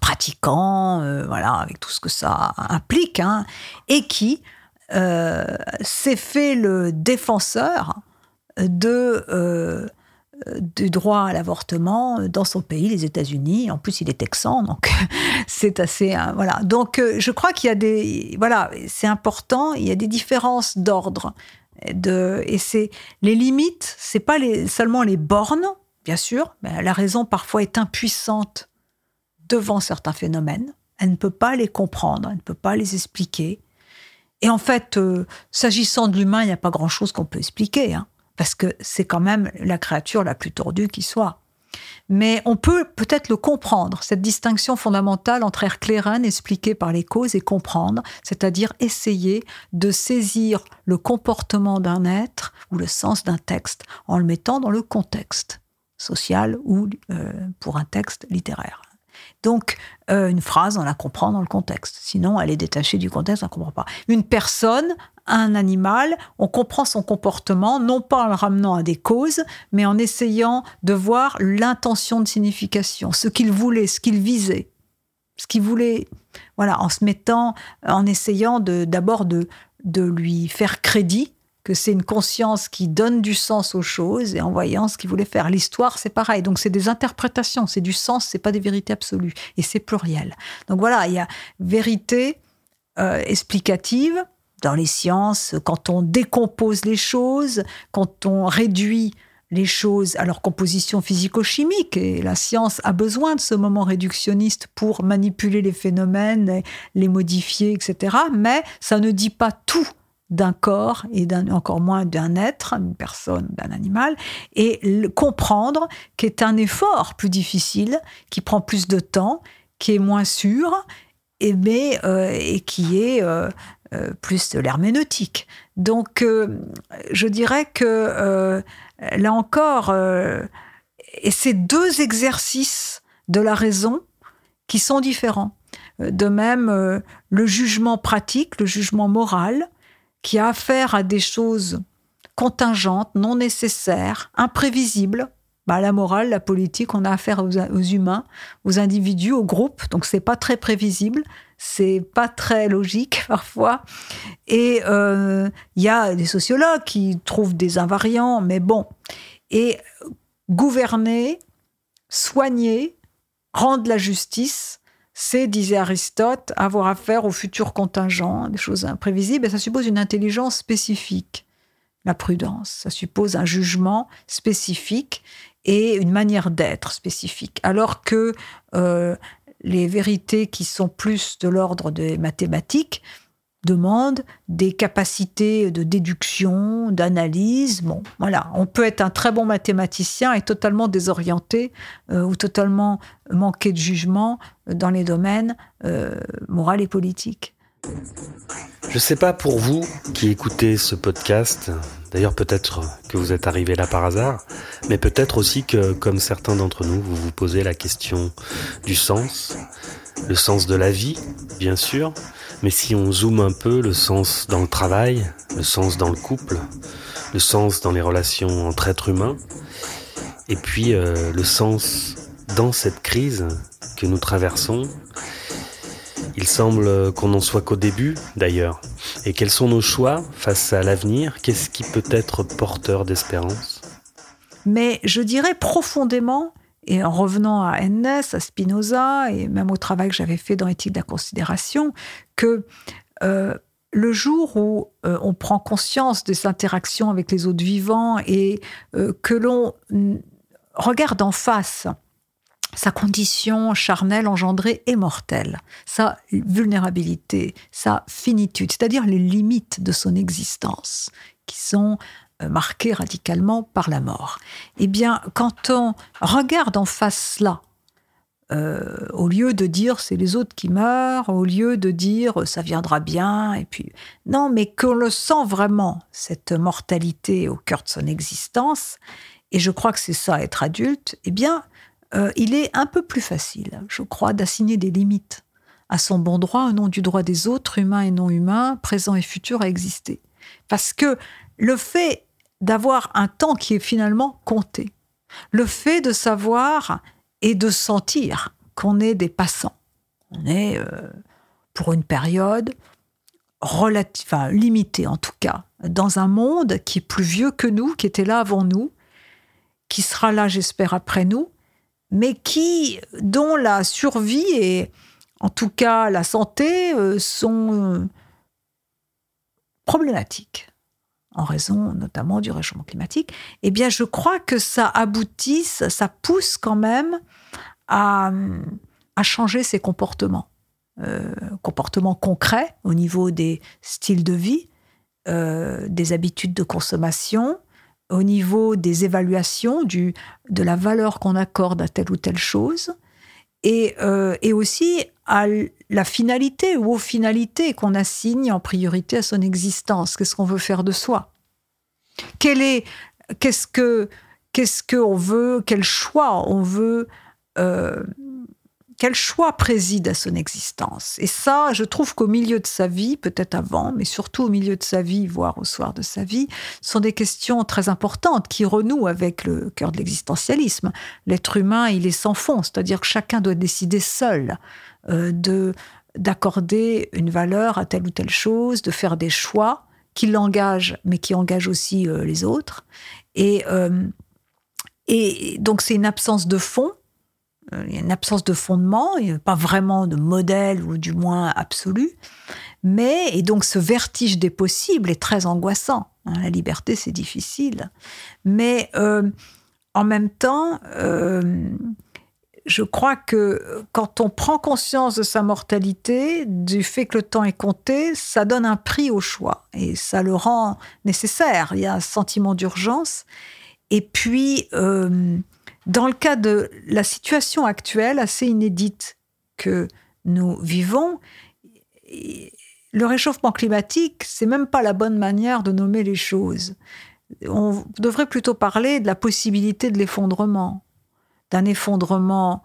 Speaker 3: pratiquant, euh, voilà, avec tout ce que ça implique, hein, et qui s'est fait le défenseur de du droit à l'avortement dans son pays, les États-Unis. En plus, il est texan, donc [laughs] c'est assez hein, voilà. Donc, euh, je crois qu'il y a des voilà, c'est important. Il y a des différences d'ordre. De, et c'est les limites, c'est pas les, seulement les bornes, bien sûr. Mais la raison parfois est impuissante devant certains phénomènes. Elle ne peut pas les comprendre, elle ne peut pas les expliquer. Et en fait, euh, s'agissant de l'humain, il n'y a pas grand-chose qu'on peut expliquer. Hein parce que c'est quand même la créature la plus tordue qui soit. Mais on peut peut-être le comprendre, cette distinction fondamentale entre erklären, expliqué par les causes, et comprendre, c'est-à-dire essayer de saisir le comportement d'un être ou le sens d'un texte en le mettant dans le contexte social ou euh, pour un texte littéraire. Donc, euh, une phrase, on la comprend dans le contexte. Sinon, elle est détachée du contexte, on ne comprend pas. Une personne, un animal, on comprend son comportement, non pas en le ramenant à des causes, mais en essayant de voir l'intention de signification, ce qu'il voulait, ce qu'il visait, ce qu'il voulait, voilà, en se mettant, en essayant d'abord de, de lui faire crédit que c'est une conscience qui donne du sens aux choses et en voyant ce qu'il voulait faire. L'histoire, c'est pareil. Donc, c'est des interprétations, c'est du sens, c'est pas des vérités absolues. Et c'est pluriel. Donc, voilà, il y a vérité euh, explicative dans les sciences, quand on décompose les choses, quand on réduit les choses à leur composition physico-chimique. Et la science a besoin de ce moment réductionniste pour manipuler les phénomènes, les modifier, etc. Mais ça ne dit pas tout d'un corps et encore moins d'un être, d'une personne, d'un animal, et le comprendre qu'est un effort plus difficile, qui prend plus de temps, qui est moins sûr, et, mais, euh, et qui est euh, euh, plus de l'herméneutique. Donc, je dirais que là encore, et ces deux exercices de la raison qui sont différents. De même, le jugement pratique, le jugement moral, qui a affaire à des choses contingentes, non nécessaires, imprévisibles. Bah, la morale, la politique, on a affaire aux, humains, aux individus, aux groupes, donc c'est pas très prévisible, c'est pas très logique [laughs] parfois. Et euh, il y a des sociologues qui trouvent des invariants, mais bon. Et gouverner, soigner, rendre la justice, c'est, disait Aristote, avoir affaire aux futurs contingents, des choses imprévisibles, et ça suppose une intelligence spécifique. La prudence, ça suppose un jugement spécifique et une manière d'être spécifique. Alors que euh, les vérités qui sont plus de l'ordre des mathématiques demandent des capacités de déduction, d'analyse. Bon, voilà, on peut être un très bon mathématicien et totalement désorienté euh, ou totalement manqué de jugement dans les domaines euh, moral et politique.
Speaker 2: Je ne sais pas pour vous qui écoutez ce podcast, d'ailleurs peut-être que vous êtes arrivé là par hasard, mais peut-être aussi que, comme certains d'entre nous, vous vous posez la question du sens, le sens de la vie, bien sûr, mais si on zoome un peu, le sens dans le travail, le sens dans le couple, le sens dans les relations entre êtres humains, et puis euh, le sens dans cette crise que nous traversons, il semble qu'on n'en soit qu'au début, d'ailleurs. Et quels sont nos choix face à l'avenir? Qu'est-ce qui peut être porteur d'espérance?
Speaker 3: Mais je dirais profondément, et en revenant à Ennes, à Spinoza, et même au travail que j'avais fait dans Éthique de la considération, que euh, le jour où euh, on prend conscience des interactions avec les autres vivants et euh, que l'on regarde en face sa condition charnelle engendrée est mortelle, sa vulnérabilité, sa finitude, c'est-à-dire les limites de son existence, qui sont euh, marquées radicalement par la mort. Eh bien, quand on regarde en face cela, euh, au lieu de dire c'est les autres qui meurent, au lieu de dire ça viendra bien, et puis non, mais qu'on le sent vraiment, cette mortalité au cœur de son existence, et je crois que c'est ça être adulte, eh bien, euh, il est un peu plus facile, je crois, d'assigner des limites à son bon droit au nom du droit des autres, humains et non humains, présents et futurs, à exister. Parce que le fait d'avoir un temps qui est finalement compté, le fait de savoir et de sentir qu'on est des passants, on est euh, pour une période relative, limitée en tout cas, dans un monde qui est plus vieux que nous, qui était là avant nous, qui sera là, j'espère, après nous, mais qui, dont la survie et en tout cas la santé euh, sont euh, problématiques en raison notamment du réchauffement climatique, eh bien je crois que ça aboutisse, ça pousse quand même à, changer ses comportements. Euh, comportements concrets au niveau des styles de vie, des habitudes de consommation, au niveau des évaluations de la valeur qu'on accorde à telle ou telle chose, et, euh, et aussi à la finalité ou aux finalités qu'on assigne en priorité à son existence. Qu'est-ce qu'on veut faire de soi? Quel est, qu'est-ce que, qu'est-ce qu'on veut, quel choix on veut euh, quel choix préside à son existence Et ça, je trouve qu'au milieu de sa vie, peut-être avant, mais surtout au milieu de sa vie, voire au soir de sa vie, sont des questions très importantes qui renouent avec le cœur de l'existentialisme. L'être humain, il est sans fond, c'est-à-dire que chacun doit décider seul euh, de d'accorder une valeur à telle ou telle chose, de faire des choix qui l'engagent, mais qui engagent aussi euh, les autres. Et, euh, et donc c'est une absence de fond il y a une absence de fondement, il n'y a pas vraiment de modèle ou du moins absolu. Mais, et donc ce vertige des possibles est très angoissant. Hein. La liberté, c'est difficile. Mais euh, en même temps, euh, je crois que quand on prend conscience de sa mortalité, du fait que le temps est compté, ça donne un prix au choix et ça le rend nécessaire. Il y a un sentiment d'urgence. Et puis, dans le cas de la situation actuelle, assez inédite que nous vivons, le réchauffement climatique, c'est même pas la bonne manière de nommer les choses. On devrait plutôt parler de la possibilité de l'effondrement, d'un effondrement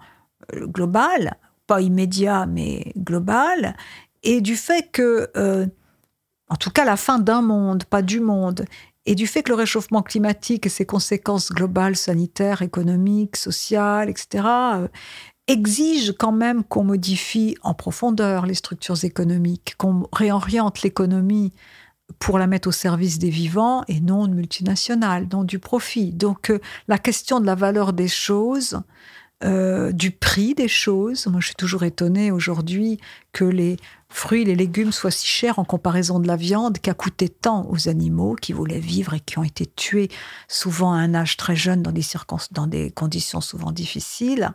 Speaker 3: euh, global pas immédiat mais global, et du fait que, euh, en tout cas, la fin d'un monde, pas du monde, et du fait que le réchauffement climatique et ses conséquences globales, sanitaires, économiques, sociales, etc., euh, exigent quand même qu'on modifie en profondeur les structures économiques, qu'on réoriente l'économie pour la mettre au service des vivants et non de multinationales, non du profit. Donc euh, la question de la valeur des choses, euh, du prix des choses, moi je suis toujours étonnée aujourd'hui que les fruits, les légumes soient si chers en comparaison de la viande qui a coûté tant aux animaux qui voulaient vivre et qui ont été tués souvent à un âge très jeune dans des, dans des conditions souvent difficiles.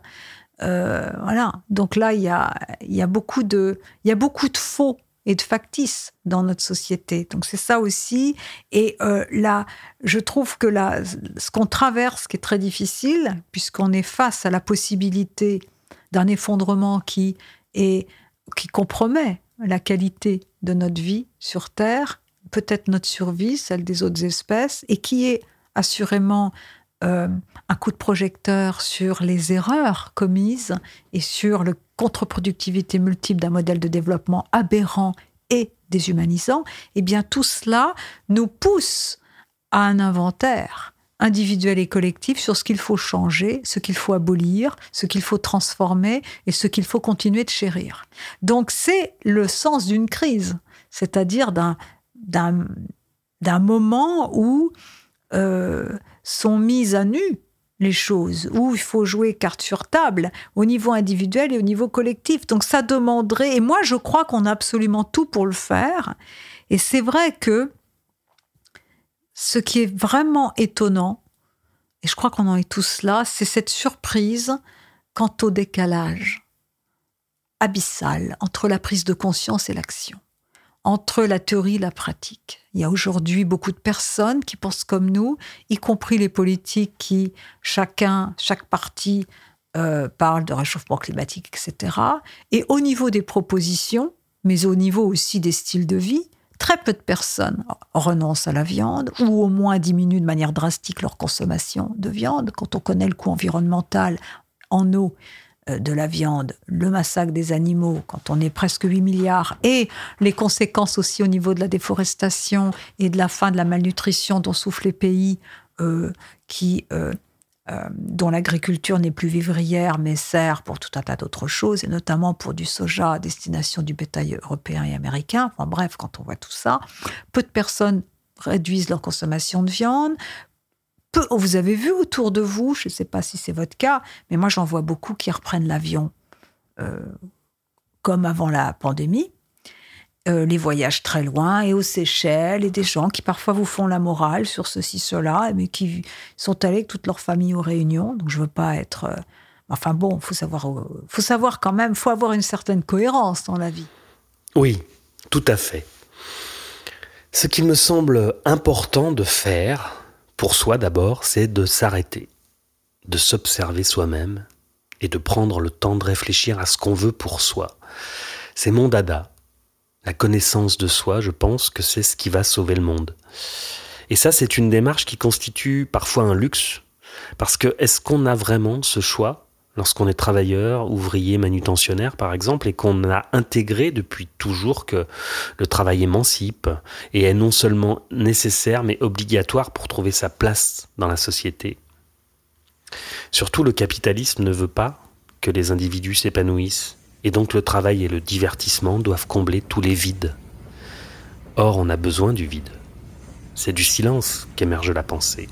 Speaker 3: Euh, voilà. Donc là, il y a, beaucoup de faux et de factices dans notre société. Donc c'est ça aussi. Et euh, là, je trouve que là, ce qu'on traverse, qui est très difficile, puisqu'on est face à la possibilité d'un effondrement qui, est, qui compromet la qualité de notre vie sur Terre, peut-être notre survie, celle des autres espèces, et qui est assurément euh, un coup de projecteur sur les erreurs commises et sur le contre-productivité multiple d'un modèle de développement aberrant et déshumanisant, eh bien tout cela nous pousse à un inventaire individuel et collectif sur ce qu'il faut changer, ce qu'il faut abolir, ce qu'il faut transformer et ce qu'il faut continuer de chérir. Donc c'est le sens d'une crise, c'est-à-dire d'un, d'un, moment où euh, sont mises à nu les choses, où il faut jouer carte sur table au niveau individuel et au niveau collectif. Donc ça demanderait, et moi je crois qu'on a absolument tout pour le faire, et c'est vrai que ce qui est vraiment étonnant, et je crois qu'on en est tous là, c'est cette surprise quant au décalage abyssal entre la prise de conscience et l'action entre la théorie et la pratique. Il y a aujourd'hui beaucoup de personnes qui pensent comme nous, y compris les politiques qui, chacun, chaque parti euh, parle de réchauffement climatique, etc. Et au niveau des propositions, mais au niveau aussi des styles de vie, très peu de personnes renoncent à la viande ou au moins diminuent de manière drastique leur consommation de viande. Quand on connaît le coût environnemental en eau, de la viande, le massacre des animaux, quand on est presque 8 milliards, et les conséquences aussi au niveau de la déforestation et de la fin de la malnutrition dont souffrent les pays euh, qui, euh, dont l'agriculture n'est plus vivrière, mais sert pour tout un tas d'autres choses, et notamment pour du soja à destination du bétail européen et américain. Enfin bref, quand on voit tout ça, peu de personnes réduisent leur consommation de viande, vous avez vu autour de vous, je ne sais pas si c'est votre cas, mais moi j'en vois beaucoup qui reprennent l'avion euh, comme avant la pandémie. Euh, les voyages très loin et aux Seychelles et des gens qui parfois vous font la morale sur ceci, cela, mais qui sont allés avec toute leur famille aux réunions. Donc je veux pas être. Euh, enfin bon, faut savoir, faut savoir quand même, faut avoir une certaine cohérence dans la vie.
Speaker 2: Oui, tout à fait. Ce qui me semble important de faire, pour soi d'abord, c'est de s'arrêter, de s'observer soi-même et de prendre le temps de réfléchir à ce qu'on veut pour soi. C'est mon dada. La connaissance de soi, je pense que c'est ce qui va sauver le monde. Et ça, c'est une démarche qui constitue parfois un luxe, parce que est-ce qu'on a vraiment ce choix lorsqu'on est travailleur, ouvrier, manutentionnaire par exemple, et qu'on a intégré depuis toujours que le travail émancipe et est non seulement nécessaire mais obligatoire pour trouver sa place dans la société. Surtout le capitalisme ne veut pas que les individus s'épanouissent, et donc le travail et le divertissement doivent combler tous les vides. Or on a besoin du vide. C'est du silence qu'émerge la pensée.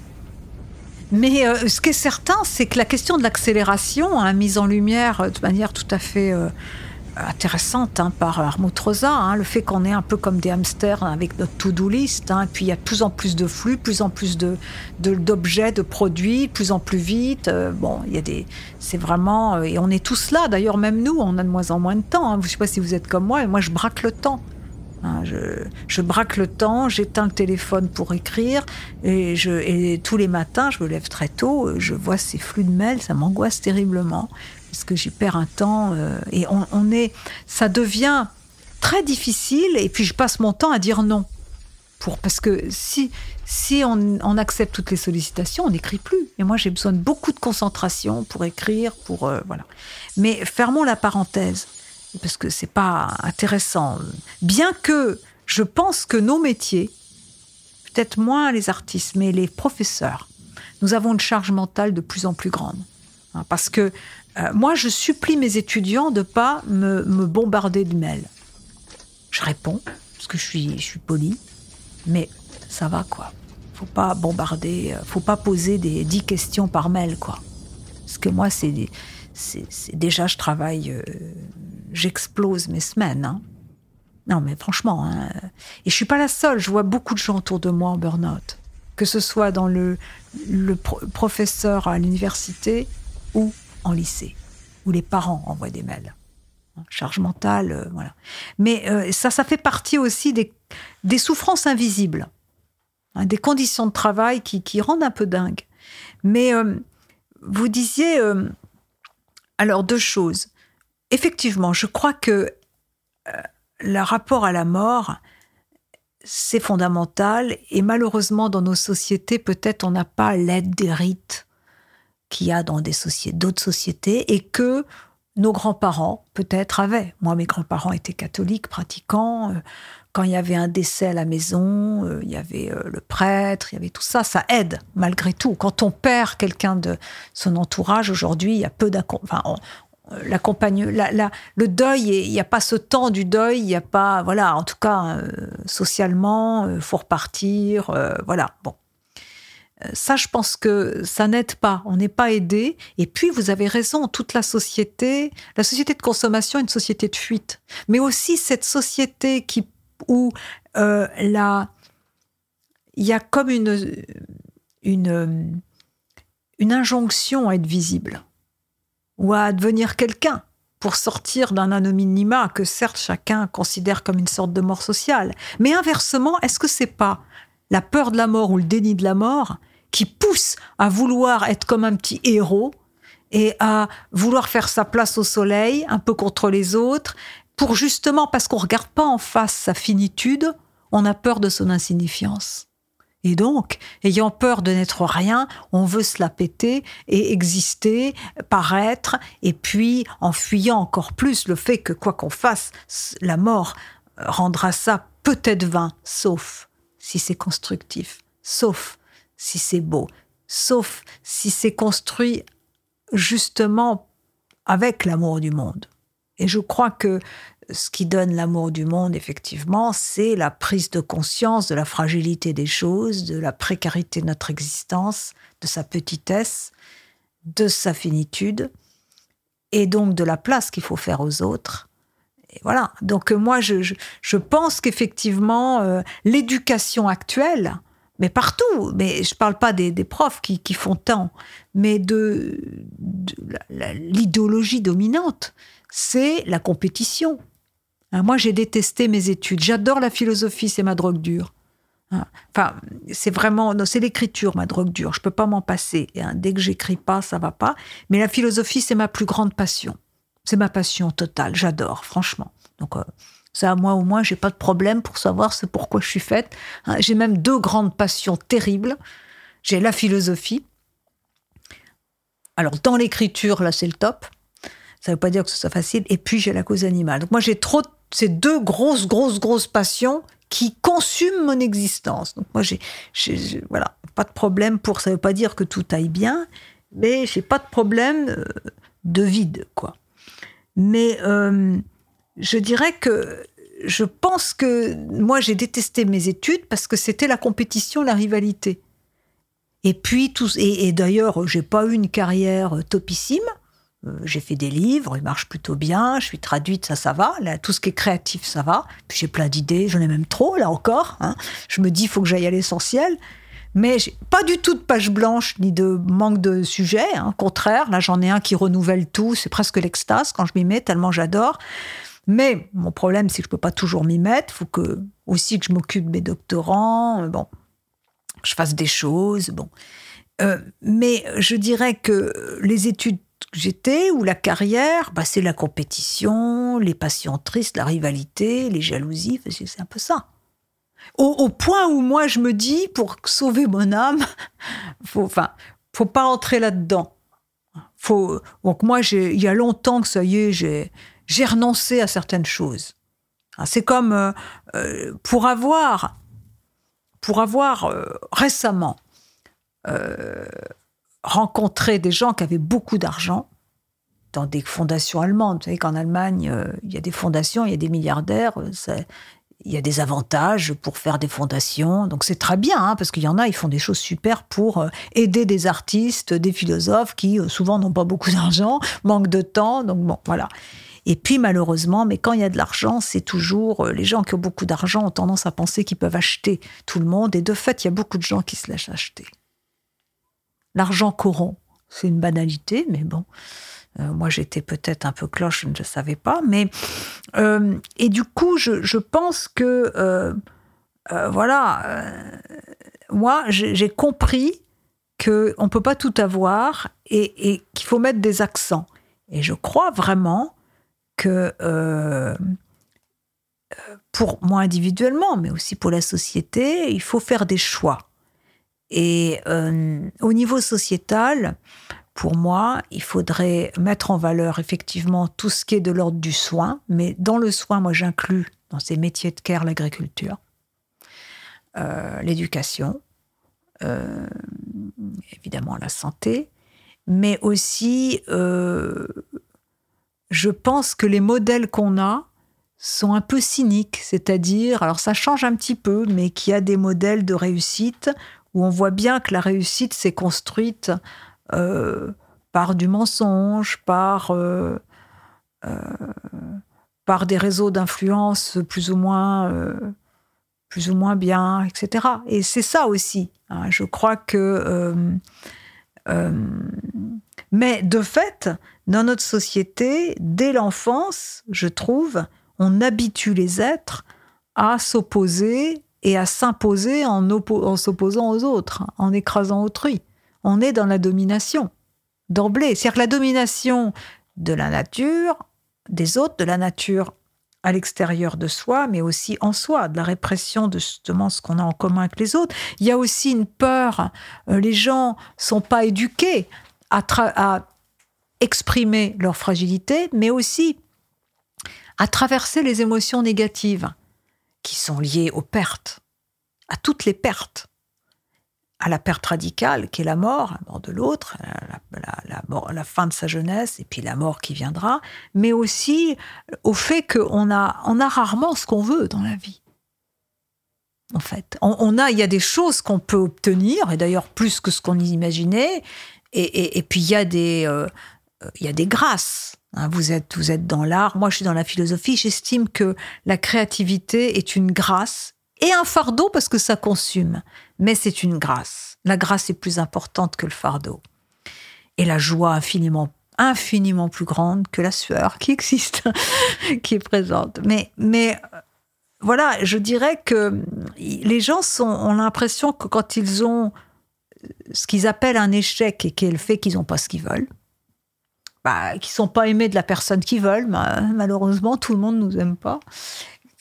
Speaker 3: Mais euh, ce qui est certain, c'est que la question de l'accélération, a mise en lumière euh, de manière tout à fait euh, intéressante hein, par Armut Rosa, hein, le fait qu'on est un peu comme des hamsters avec notre to-do list, hein, et puis il y a de plus en plus de flux, plus en plus de d'objets, de, produits, plus en plus vite. bon, il y a des, c'est vraiment, et on est tous là. D'ailleurs, même nous, on a de moins en moins de temps. Je ne sais pas si vous êtes comme moi, et moi je braque le temps. Hein, je, braque le temps, j'éteins le téléphone pour écrire et, tous les matins, je me lève très tôt, je vois ces flux de mails, ça m'angoisse terriblement parce que j'y perds un temps euh, et on, est, ça devient très difficile et puis je passe mon temps à dire non. pour parce que si si on, on accepte toutes les sollicitations, on n'écrit plus. Et moi, j'ai besoin de beaucoup de concentration pour écrire, pour euh, voilà. Mais fermons la parenthèse parce que c'est pas intéressant. Bien que je pense que nos métiers, peut-être moins les artistes, mais les professeurs, nous avons une charge mentale de plus en plus grande. Hein, parce que euh, moi, je supplie mes étudiants de pas me, me bombarder de mails. Je réponds, parce que je suis, je suis poli, mais ça va, quoi. Faut pas bombarder, euh, faut pas poser des 10 questions par mail, quoi. Parce que moi, c'est, déjà, je travaille, euh, j'explose mes semaines, hein. Non, mais franchement, hein. et je suis pas la seule. Je vois beaucoup de gens autour de moi en burn-out, que ce soit dans le, le professeur à l'université ou en lycée, où les parents envoient des mails. Charge mentale, euh, voilà. Mais euh, ça, ça fait partie aussi des, des souffrances invisibles, hein, des conditions de travail qui, qui, rendent un peu dingue. Mais euh, vous disiez, alors deux choses. Effectivement, je crois que le rapport à la mort, c'est fondamental. Et malheureusement, dans nos sociétés, peut-être on n'a pas l'aide des rites qu'il y a dans d'autres sociétés et que nos grands-parents peut-être avaient. Moi, mes grands-parents étaient catholiques, pratiquants. Euh, quand il y avait un décès à la maison, euh, il y avait euh, le prêtre, il y avait tout ça. Ça aide malgré tout. Quand on perd quelqu'un de son entourage aujourd'hui, il y a peu d'accompagnement. La, le deuil, il n'y a pas ce temps du deuil, il n'y a pas, voilà, en tout cas, socialement, il faut repartir, voilà, bon. Euh, ça, je pense que ça n'aide pas. On n'est pas aidé. Et puis, vous avez raison, toute la société, la société de consommation est une société de fuite. Mais aussi cette société qui, où euh, il y a comme une, une injonction à être visible ou à devenir quelqu'un pour sortir d'un anonymat que certes chacun considère comme une sorte de mort sociale. Mais inversement, est-ce que c'est pas la peur de la mort ou le déni de la mort qui pousse à vouloir être comme un petit héros et à vouloir faire sa place au soleil, un peu contre les autres, pour justement, parce qu'on regarde pas en face sa finitude, on a peur de son insignifiance? Et donc, ayant peur de n'être rien, on veut se la péter et exister, paraître, et puis en fuyant encore plus le fait que quoi qu'on fasse, la mort rendra ça peut-être vain, sauf si c'est constructif, sauf si c'est beau, sauf si c'est construit justement avec l'amour du monde. Et je crois que ce qui donne l'amour du monde, effectivement, c'est la prise de conscience de la fragilité des choses, de la précarité de notre existence, de sa petitesse, de sa finitude, et donc de la place qu'il faut faire aux autres. Et voilà. Donc moi, je, pense qu'effectivement, euh, l'éducation actuelle, mais partout. Mais je ne parle pas des, profs qui, font tant, mais de, l'idéologie dominante. C'est la compétition. Hein, moi, j'ai détesté mes études. J'adore la philosophie, c'est ma drogue dure. Hein, enfin, c'est vraiment, c'est l'écriture, ma drogue dure. Je peux pas m'en passer. Hein, dès que j'écris pas, ça va pas. Mais la philosophie, c'est ma plus grande passion. C'est ma passion totale. J'adore, franchement. Donc, euh, ça, moi au moins, j'ai pas de problème pour savoir ce pourquoi je suis faite. Hein, j'ai même deux grandes passions terribles. J'ai la philosophie. Alors, dans l'écriture, là, c'est le top. Ça veut pas dire que ce soit facile. Et puis, j'ai la cause animale. Donc, moi, j'ai trop ces deux grosses, grosses, grosses passions qui consument mon existence. Donc, moi, j'ai, voilà, pas de problème pour. Ça veut pas dire que tout aille bien, mais j'ai pas de problème euh, de vide, quoi. Mais euh, je dirais que je pense que moi j'ai détesté mes études parce que c'était la compétition, la rivalité. Et puis tous et, d'ailleurs j'ai pas eu une carrière topissime. Euh, j'ai fait des livres, ils marchent plutôt bien. Je suis traduite, ça, ça va. Tout ce qui est créatif, ça va. Puis j'ai plein d'idées, j'en ai même trop là encore. Hein. Je me dis, il faut que j'aille à l'essentiel. Mais pas du tout de page blanche ni de manque de sujet. Hein. Au contraire, là j'en ai un qui renouvelle tout. C'est presque l'extase quand je m'y mets, tellement j'adore. Mais mon problème, c'est que je peux pas toujours m'y mettre. Il faut que aussi que je m'occupe de mes doctorants. Euh, bon, je fasse des choses. Bon, euh, mais je dirais que les études j'étais ou la carrière, bah, c'est la compétition, les passions tristes, la rivalité, les jalousies. C'est un peu ça. Au, point où moi je me dis, pour sauver mon âme, [laughs] faut, enfin, faut pas entrer là-dedans. Faut, donc moi, il y a longtemps que ça y est, j'ai, j'ai renoncé à certaines choses. Hein, c'est comme euh, euh, pour avoir, pour avoir euh, récemment rencontré des gens qui avaient beaucoup d'argent dans des fondations allemandes. Vous savez qu'en Allemagne, il y a des fondations, il y a des milliardaires. il y a des avantages pour faire des fondations. Donc c'est très bien, hein, parce qu'il y en a, ils font des choses super pour aider des artistes, des philosophes qui souvent n'ont pas beaucoup d'argent, manquent de temps. Donc bon, voilà. Et puis malheureusement, mais quand il y a de l'argent, c'est toujours euh, les gens qui ont beaucoup d'argent ont tendance à penser qu'ils peuvent acheter tout le monde. Et de fait, il y a beaucoup de gens qui se laissent acheter. L'argent corrompt. C'est une banalité, mais bon. Euh, moi, j'étais peut-être un peu cloche, je ne savais pas. Mais euh, et du coup, je, pense que voilà, moi, j'ai compris que on peut pas tout avoir et, qu'il faut mettre des accents. Et je crois vraiment que euh, pour moi individuellement, mais aussi pour la société, il faut faire des choix. Et euh, au niveau sociétal, pour moi, il faudrait mettre en valeur effectivement tout ce qui est de l'ordre du soin, mais dans le soin, moi j'inclus dans ces métiers de care l'agriculture, euh, l'éducation, évidemment la santé, mais aussi je pense que les modèles qu'on a sont un peu cyniques, c'est-à-dire, alors ça change un petit peu, mais qu'il y a des modèles de réussite où on voit bien que la réussite s'est construite euh, par du mensonge, par, euh, euh, par des réseaux d'influence plus ou moins plus ou moins bien, etc. Et c'est ça aussi. Hein. je crois que mais de fait, dans notre société, dès l'enfance, je trouve, on habitue les êtres à s'opposer et à s'imposer en, s'opposant aux autres, en écrasant autrui. On est dans la domination, d'emblée. C'est-à-dire la domination de la nature, des autres, de la nature à l'extérieur de soi, mais aussi en soi, de la répression de justement ce qu'on a en commun avec les autres. Il y a aussi une peur. Euh, les gens sont pas éduqués à, exprimer leur fragilité, mais aussi à traverser les émotions négatives qui sont liées aux pertes, à toutes les pertes, à la perte radicale qui est la mort, la mort de l'autre, la, la, fin de sa jeunesse et puis la mort qui viendra, mais aussi au fait qu'on a, on a rarement ce qu'on veut dans la vie. En fait, on, a, il y a des choses qu'on peut obtenir, et d'ailleurs plus que ce qu'on imaginait, et, puis il y a des, euh, il y a des grâces. Hein. vous êtes, vous êtes dans l'art. Moi, je suis dans la philosophie. J'estime que la créativité est une grâce et un fardeau parce que ça consume. Mais c'est une grâce. La grâce est plus importante que le fardeau. Et la joie infiniment, infiniment plus grande que la sueur qui existe, [laughs] qui est présente. Mais, mais voilà, je dirais que les gens sont, ont l'impression que quand ils ont ce qu'ils appellent un échec et qui le fait qu'ils n'ont pas ce qu'ils veulent, bah, qui sont pas aimés de la personne qu'ils veulent, malheureusement tout le monde nous aime pas,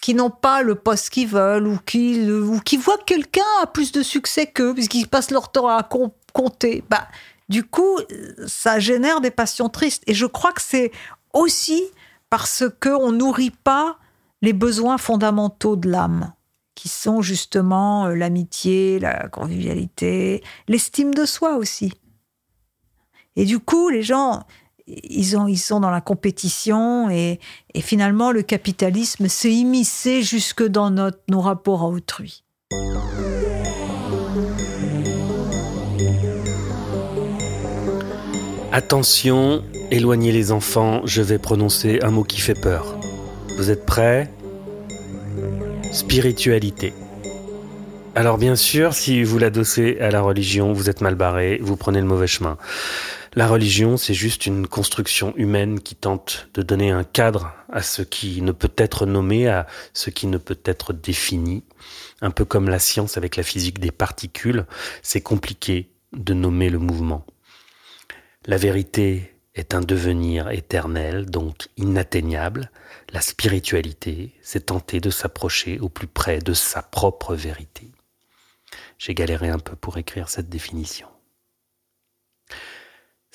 Speaker 3: qui n'ont pas le poste qu'ils veulent ou qui, ou qui voient que quelqu'un a plus de succès qu'eux puisqu'ils passent leur temps à compter, bah, du coup ça génère des passions tristes. Et je crois que c'est aussi parce qu'on nourrit pas les besoins fondamentaux de l'âme qui sont justement euh, l'amitié, la convivialité, l'estime de soi aussi. Et du coup, les gens, ils, ont, ils sont dans la compétition et, finalement, le capitalisme s'est immiscé jusque dans nos rapports à autrui.
Speaker 2: Attention, éloignez les enfants, je vais prononcer un mot qui fait peur. Vous êtes prêts? Spiritualité. Alors bien sûr, si vous l'adossez à la religion, vous êtes mal barré, vous prenez le mauvais chemin. La religion, c'est juste une construction humaine qui tente de donner un cadre à ce qui ne peut être nommé, à ce qui ne peut être défini. Un peu comme la science avec la physique des particules, c'est compliqué de nommer le mouvement. La vérité est un devenir éternel, donc inatteignable. La spiritualité, c'est tenter de s'approcher au plus près de sa propre vérité. J'ai galéré un peu pour écrire cette définition.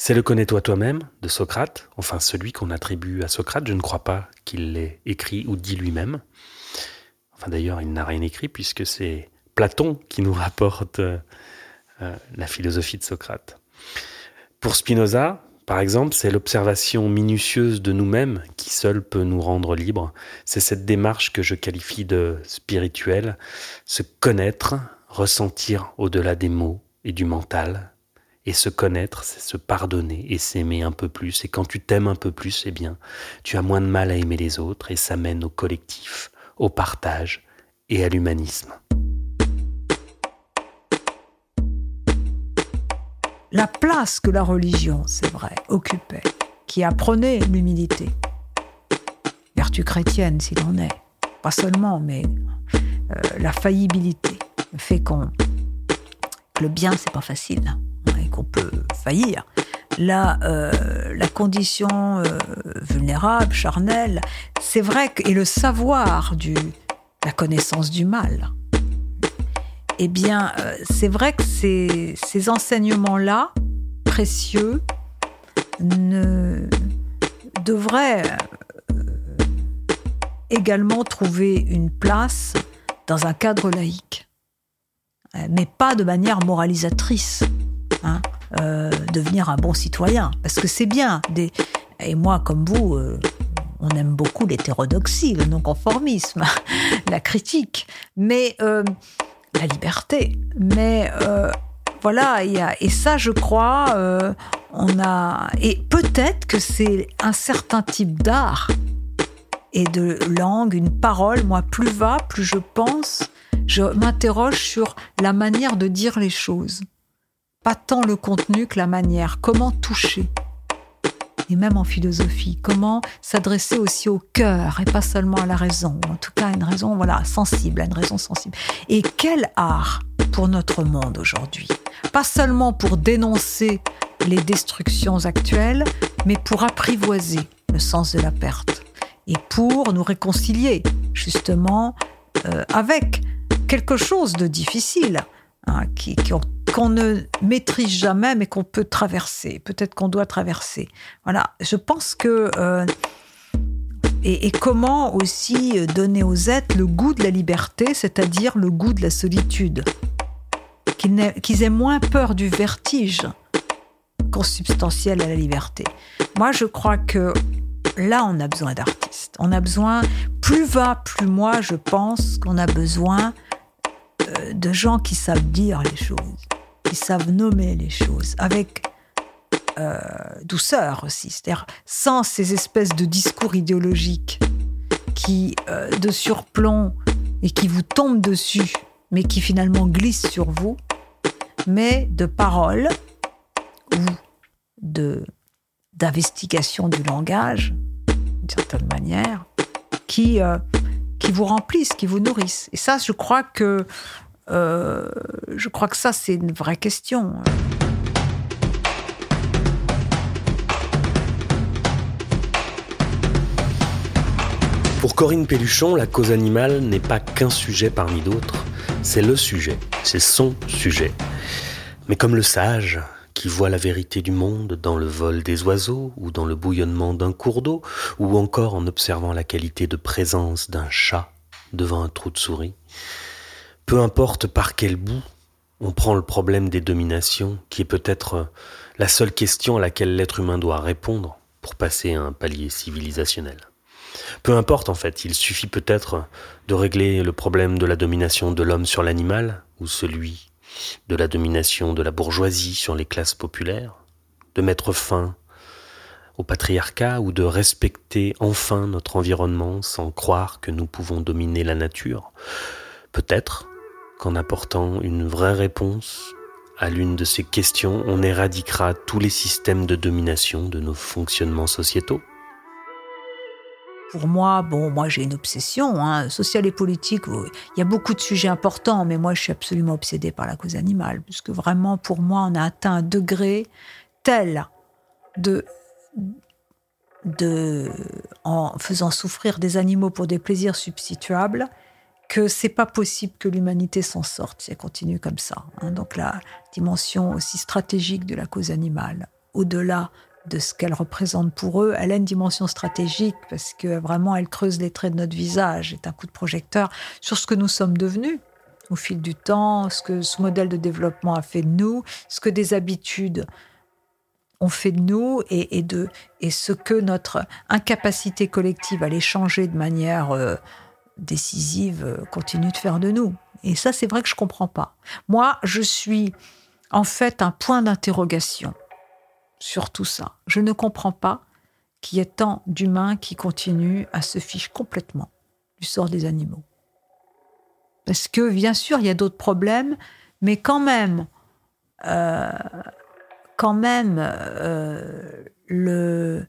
Speaker 2: C'est le connais-toi toi-même de Socrate, enfin celui qu'on attribue à Socrate. Je ne crois pas qu'il l'ait écrit ou dit lui-même. Enfin d'ailleurs, il n'a rien écrit puisque c'est Platon qui nous rapporte euh, euh, la philosophie de Socrate. Pour Spinoza, par exemple, c'est l'observation minutieuse de nous-mêmes qui seule peut nous rendre libres. C'est cette démarche que je qualifie de spirituelle, se connaître, ressentir au-delà des mots et du mental. Et se connaître, c'est se pardonner et s'aimer un peu plus. Et quand tu t'aimes un peu plus, eh bien, tu as moins de mal à aimer les autres et ça mène au collectif, au partage et à l'humanisme.
Speaker 3: la place que la religion, c'est vrai, occupait, qui apprenait l'humilité. Vertu chrétienne, s'il en est. Pas seulement, mais euh, la faillibilité, fait qu'on le bien, c'est pas facile, et qu'on peut faillir. La, euh, la condition euh, vulnérable, charnelle, c'est vrai, que, et le savoir du, la connaissance du mal, eh bien, euh, c'est vrai que ces, enseignements-là, précieux, ne devraient également trouver une place dans un cadre laïque, mais pas de manière moralisatrice. Hein, devenir un bon citoyen, parce que c'est bien. Des... Et moi, comme vous, on aime beaucoup l'hétérodoxie, le non-conformisme, [laughs] la critique, mais la liberté. Mais euh, voilà, et ça, je crois, euh, on a. Et peut-être que c'est un certain type d'art et de langue, une parole. Moi, plus va, plus je pense, je m'interroge sur la manière de dire les choses. Pas tant le contenu que la manière. Comment toucher? Et même en philosophie. Comment s'adresser aussi au cœur et pas seulement à la raison, en tout cas à une raison voilà sensible, à une raison sensible. Et quel art pour notre monde aujourd'hui? Pas seulement pour dénoncer les destructions actuelles, mais pour apprivoiser le sens de la perte et pour nous réconcilier justement euh, avec quelque chose de difficile hein, qui, qu'on ne maîtrise jamais, mais qu'on peut traverser. Peut-être qu'on doit traverser. Voilà, je pense que... Euh, et, comment aussi donner aux êtres le goût de la liberté, c'est-à-dire le goût de la solitude. Qu'ils aient moins peur du vertige consubstantiel à la liberté. Moi, je crois que là, on a besoin d'artistes. On a besoin, plus va, plus moi, je pense qu'on a besoin de gens qui savent dire les choses qui savent nommer les choses avec euh, douceur aussi, c'est-à-dire sans ces espèces de discours idéologiques qui, euh, de surplomb et qui vous tombent dessus, mais qui finalement glissent sur vous, mais de paroles ou de d'investigation du langage, d'une certaine manière, qui, euh, qui vous remplissent, qui vous nourrissent. Et ça, je crois que euh, je crois que ça, c'est une vraie question.
Speaker 2: Pour Corinne Pelluchon, la cause animale n'est pas qu'un sujet parmi d'autres, c'est le sujet, c'est son sujet. Mais comme le sage, qui voit la vérité du monde dans le vol des oiseaux ou dans le bouillonnement d'un cours d'eau, ou encore en observant la qualité de présence d'un chat devant un trou de souris, peu importe par quel bout on prend le problème des dominations, qui est peut-être la seule question à laquelle l'être humain doit répondre pour passer à un palier civilisationnel. Peu importe en fait, il suffit peut-être de régler le problème de la domination de l'homme sur l'animal, ou celui de la domination de la bourgeoisie sur les classes populaires, de mettre fin au patriarcat ou de respecter enfin notre environnement sans croire que nous pouvons dominer la nature. Peut-être qu'en apportant une vraie réponse à l'une de ces questions, on éradiquera tous les systèmes de domination de nos fonctionnements sociétaux
Speaker 3: pour moi, bon, moi j'ai une obsession hein, sociale et politique. Il y a beaucoup de sujets importants, mais moi je suis absolument obsédée par la cause animale, puisque vraiment pour moi on a atteint un degré tel de de, en faisant souffrir des animaux pour des plaisirs substituables, que c'est pas possible que l'humanité s'en sorte si elle continue comme ça. Hein. Donc la dimension aussi stratégique de la cause animale, au-delà de ce qu'elle représente pour eux, elle a une dimension stratégique parce que vraiment elle creuse les traits de notre visage, est un coup de projecteur sur ce que nous sommes devenus au fil du temps, ce que ce modèle de développement a fait de nous, ce que des habitudes ont fait de nous et, de, et ce que notre incapacité collective à les changer de manière euh, décisive euh, continue de faire de nous. Et ça, c'est vrai que je ne comprends pas. Moi, je suis en fait un point d'interrogation sur tout ça. Je ne comprends pas qu'il y ait tant d'humains qui continuent à se ficher complètement du sort des animaux. Parce que, bien sûr, il y a d'autres problèmes, mais quand même, euh, quand même, euh, le,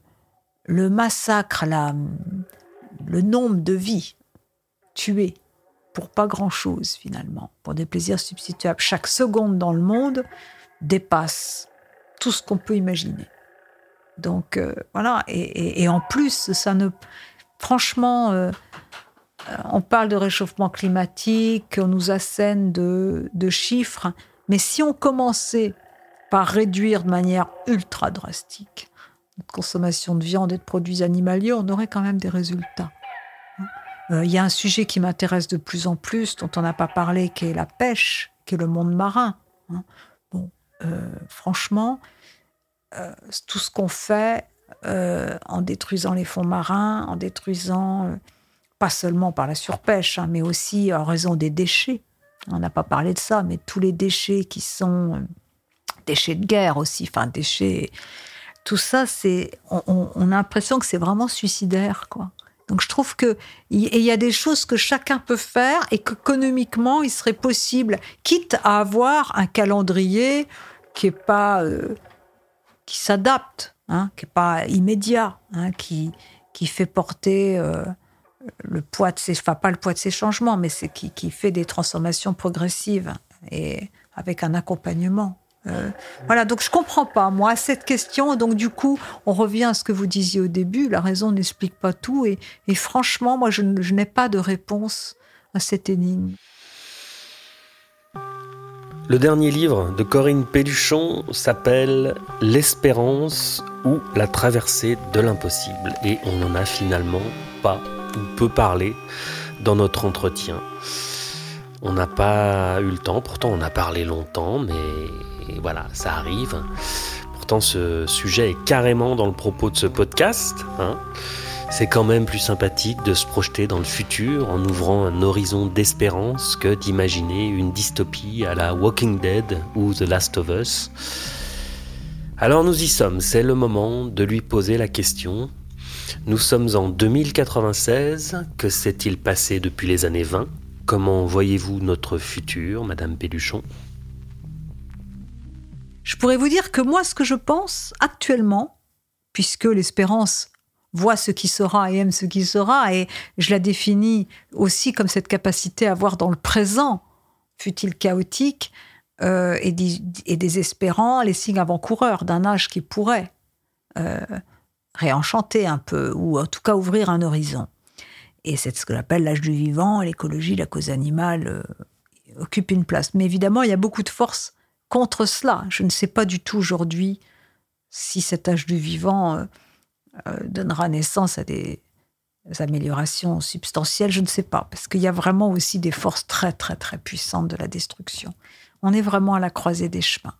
Speaker 3: le massacre, la, le nombre de vies tuées pour pas grand-chose finalement, pour des plaisirs substituables, chaque seconde dans le monde dépasse tout ce qu'on peut imaginer. Donc euh, voilà, et, en plus, ça ne, franchement, euh, on parle de réchauffement climatique, on nous assène de, chiffres, mais si on commençait par réduire de manière ultra drastique notre consommation de viande et de produits animaliers, on aurait quand même des résultats. Euh, il y a un sujet qui m'intéresse de plus en plus, dont on n'a pas parlé, qui est la pêche, qui est le monde marin. Hein. Euh, franchement, euh, tout ce qu'on fait en détruisant les fonds marins, en détruisant, pas seulement par la surpêche, hein, mais aussi en raison des déchets. On n'a pas parlé de ça, mais tous les déchets qui sont déchets de guerre aussi, enfin déchets. Tout ça, c'est, on, a l'impression que c'est vraiment suicidaire, quoi. Donc je trouve que il y a des choses que chacun peut faire et qu'économiquement il serait possible, quitte à avoir un calendrier qui est pas euh, qui s'adapte, hein, qui est pas immédiat, hein, qui qui fait porter euh, le poids de ces, pas le poids de changements, mais c'est qui, qui fait des transformations progressives et avec un accompagnement. Euh, voilà, donc je comprends pas, moi, cette question. Donc, du coup, on revient à ce que vous disiez au début la raison n'explique pas tout. Et, franchement, moi, je, n'ai pas de réponse à cette énigme.
Speaker 2: Le dernier livre de Corinne Péluchon s'appelle L'espérance ou la traversée de l'impossible. Et on n'en a finalement pas ou peu parlé dans notre entretien. On n'a pas eu le temps, pourtant on a parlé longtemps, mais voilà, ça arrive. Pourtant, ce sujet est carrément dans le propos de ce podcast. Hein. C'est quand même plus sympathique de se projeter dans le futur en ouvrant un horizon d'espérance que d'imaginer une dystopie à la Walking Dead ou The Last of Us. Alors nous y sommes, c'est le moment de lui poser la question. Nous sommes en 2096, que s'est-il passé depuis les années 20 Comment voyez-vous notre futur, Madame Péluchon?
Speaker 3: Je pourrais vous dire que moi, ce que je pense actuellement, puisque l'espérance voit ce qui sera et aime ce qui sera, et je la définis aussi comme cette capacité à voir dans le présent, fut-il chaotique euh, et, désespérant, les signes avant-coureurs d'un âge qui pourrait euh, réenchanter un peu, ou en tout cas ouvrir un horizon. Et c'est ce que j'appelle l'âge du vivant, l'écologie, la cause animale euh, occupe une place. Mais évidemment, il y a beaucoup de forces contre cela. Je ne sais pas du tout aujourd'hui si cet âge du vivant donnera naissance à des améliorations substantielles, je ne sais pas, parce qu'il y a vraiment aussi des forces très très très puissantes de la destruction. On est vraiment à la croisée des chemins.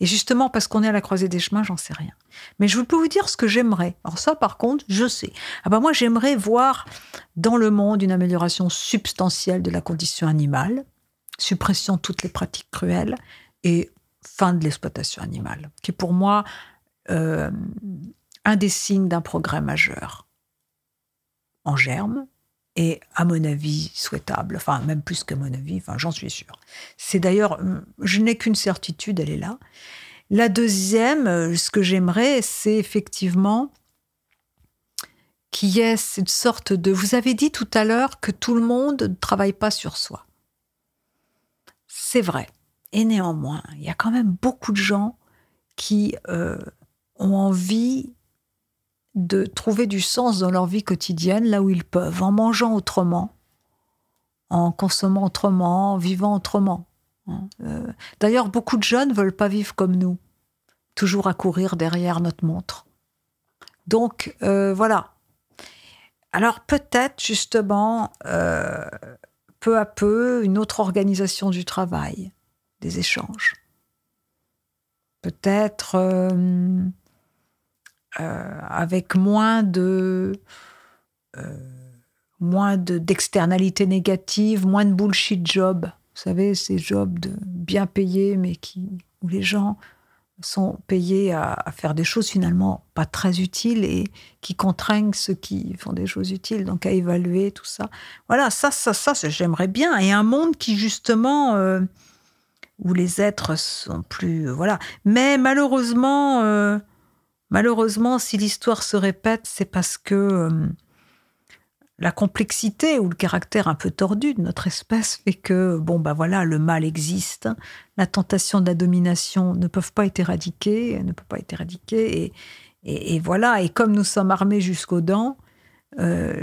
Speaker 3: Et justement, parce qu'on est à la croisée des chemins, j'en sais rien. Mais je peux vous dire ce que j'aimerais. Alors ça, par contre, je sais. Ah ben moi, j'aimerais voir dans le monde une amélioration substantielle de la condition animale, suppression de toutes les pratiques cruelles, et fin de l'exploitation animale, qui pour moi euh, un des signes d'un progrès majeur en germe et à mon avis souhaitable, enfin même plus que mon avis, enfin j'en suis sûre. C'est d'ailleurs, je n'ai qu'une certitude, elle est là. La deuxième, euh, ce que j'aimerais, c'est effectivement qu'il y ait cette sorte de... Vous avez dit tout à l'heure que tout le monde ne travaille pas sur soi. C'est vrai. Et néanmoins, il y a quand même beaucoup de gens qui euh, ont envie de trouver du sens dans leur vie quotidienne là où ils peuvent, en mangeant autrement, en consommant autrement, en vivant autrement. Hein. Euh, d'ailleurs, beaucoup de jeunes ne veulent pas vivre comme nous, toujours à courir derrière notre montre. Donc, euh, voilà. Alors peut-être justement, euh, peu à peu, une autre organisation du travail, des échanges. Peut-être avec moins de moins d'externalités négatives, moins de bullshit job. Vous savez, ces jobs de bien payés, mais qui, où les gens sont payés à, faire des choses finalement pas très utiles et qui contraignent ceux qui font des choses utiles, donc à évaluer tout ça. Voilà, ça, ça, ça, j'aimerais bien. Et un monde qui justement, euh, où les êtres sont plus, voilà. Mais malheureusement, euh, malheureusement, si l'histoire se répète, c'est parce que euh, la complexité ou le caractère un peu tordu de notre espèce fait que, bon, bah voilà, le mal existe, la tentation de la domination ne pas être ne peut pas être éradiquée, et, voilà, et comme nous sommes armés jusqu'aux dents, euh,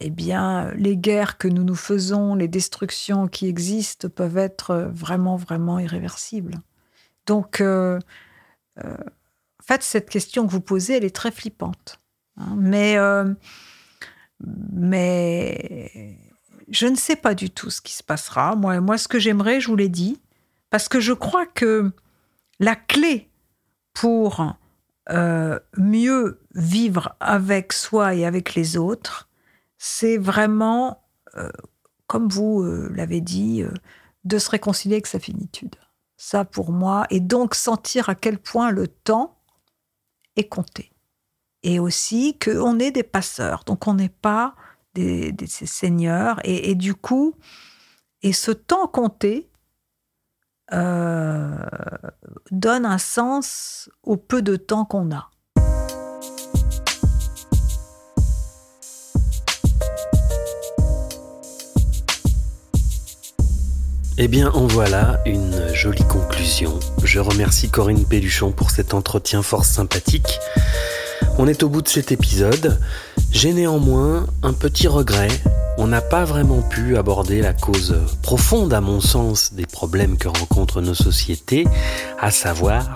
Speaker 3: eh bien, les guerres que nous nous faisons, les destructions qui existent peuvent être vraiment, vraiment irréversibles. Donc, euh, euh, fait, cette question que vous posez, elle est très flippante. Hein. mais mais je ne sais pas du tout ce qui se passera. Moi, moi ce que j'aimerais, je vous l'ai dit, parce que je crois que la clé pour euh, mieux vivre avec soi et avec les autres, c'est vraiment, euh, comme vous euh, l'avez dit, de se réconcilier avec sa finitude. Ça pour moi, et donc sentir à quel point le temps est compté et aussi qu'on est des passeurs, donc on n'est pas des, seigneurs, et, du coup, et ce temps compté euh, donne un sens au peu de temps qu'on a.
Speaker 2: Eh bien, en voilà une jolie conclusion. Je remercie Corinne Pelluchon pour cet entretien fort sympathique. On est au bout de cet épisode. J'ai néanmoins un petit regret. On n'a pas vraiment pu aborder la cause profonde, à mon sens, des problèmes que rencontrent nos sociétés, à savoir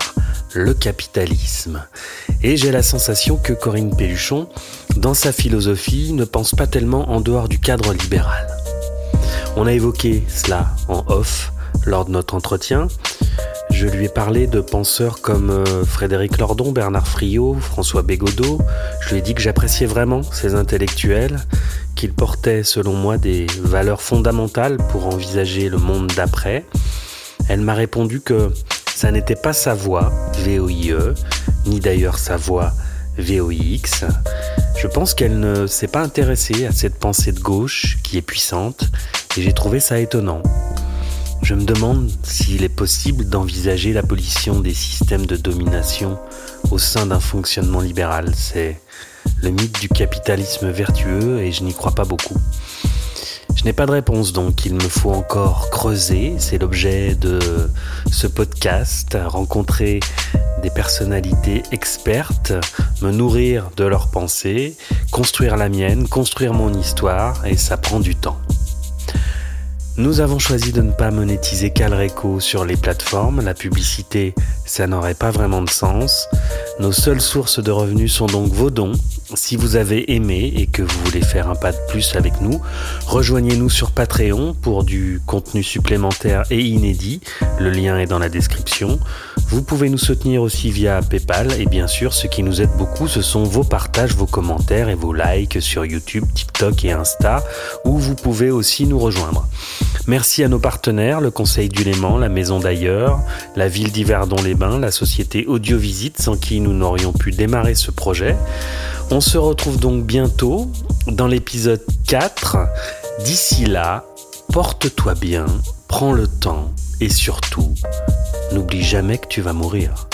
Speaker 2: le capitalisme. Et j'ai la sensation que Corinne Pelluchon, dans sa philosophie, ne pense pas tellement en dehors du cadre libéral. On a évoqué cela en off lors de notre entretien. Je lui ai parlé de penseurs comme euh, Frédéric Lordon, Bernard Friot, François Bégodeau. Je lui ai dit que j'appréciais vraiment ces intellectuels, qu'ils portaient selon moi des valeurs fondamentales pour envisager le monde d'après. Elle m'a répondu que ça n'était pas sa voix, VOIE, ni d'ailleurs sa voix, VOIX. Je pense qu'elle ne s'est pas intéressée à cette pensée de gauche qui est puissante, et j'ai trouvé ça étonnant. Je me demande s'il est possible d'envisager l'abolition des systèmes de domination au sein d'un fonctionnement libéral. C'est le mythe du capitalisme vertueux et je n'y crois pas beaucoup. Je n'ai pas de réponse donc, il me faut encore creuser, c'est l'objet de ce podcast, rencontrer des personnalités expertes, me nourrir de leurs pensées, construire la mienne, construire mon histoire, et ça prend du temps. Nous avons choisi de ne pas monétiser Calreco sur les plateformes. La publicité, ça n'aurait pas vraiment de sens. Nos seules sources de revenus sont donc vos dons. Si vous avez aimé et que vous voulez faire un pas de plus avec nous, rejoignez-nous sur Patreon pour du contenu supplémentaire et inédit. Le lien est dans la description. Vous pouvez nous soutenir aussi via PayPal et bien sûr, ce qui nous aide beaucoup, ce sont vos partages, vos commentaires et vos likes sur YouTube, TikTok et Insta, où vous pouvez aussi nous rejoindre. Merci à nos partenaires, le Conseil du Léman, la Maison d'ailleurs, la ville d'Yverdon-les-Bains, la société Audiovisite, sans qui nous n'aurions pu démarrer ce projet. On se retrouve donc bientôt dans l'épisode 4. D'ici là, porte-toi bien, prends le temps et surtout, n'oublie jamais que tu vas mourir.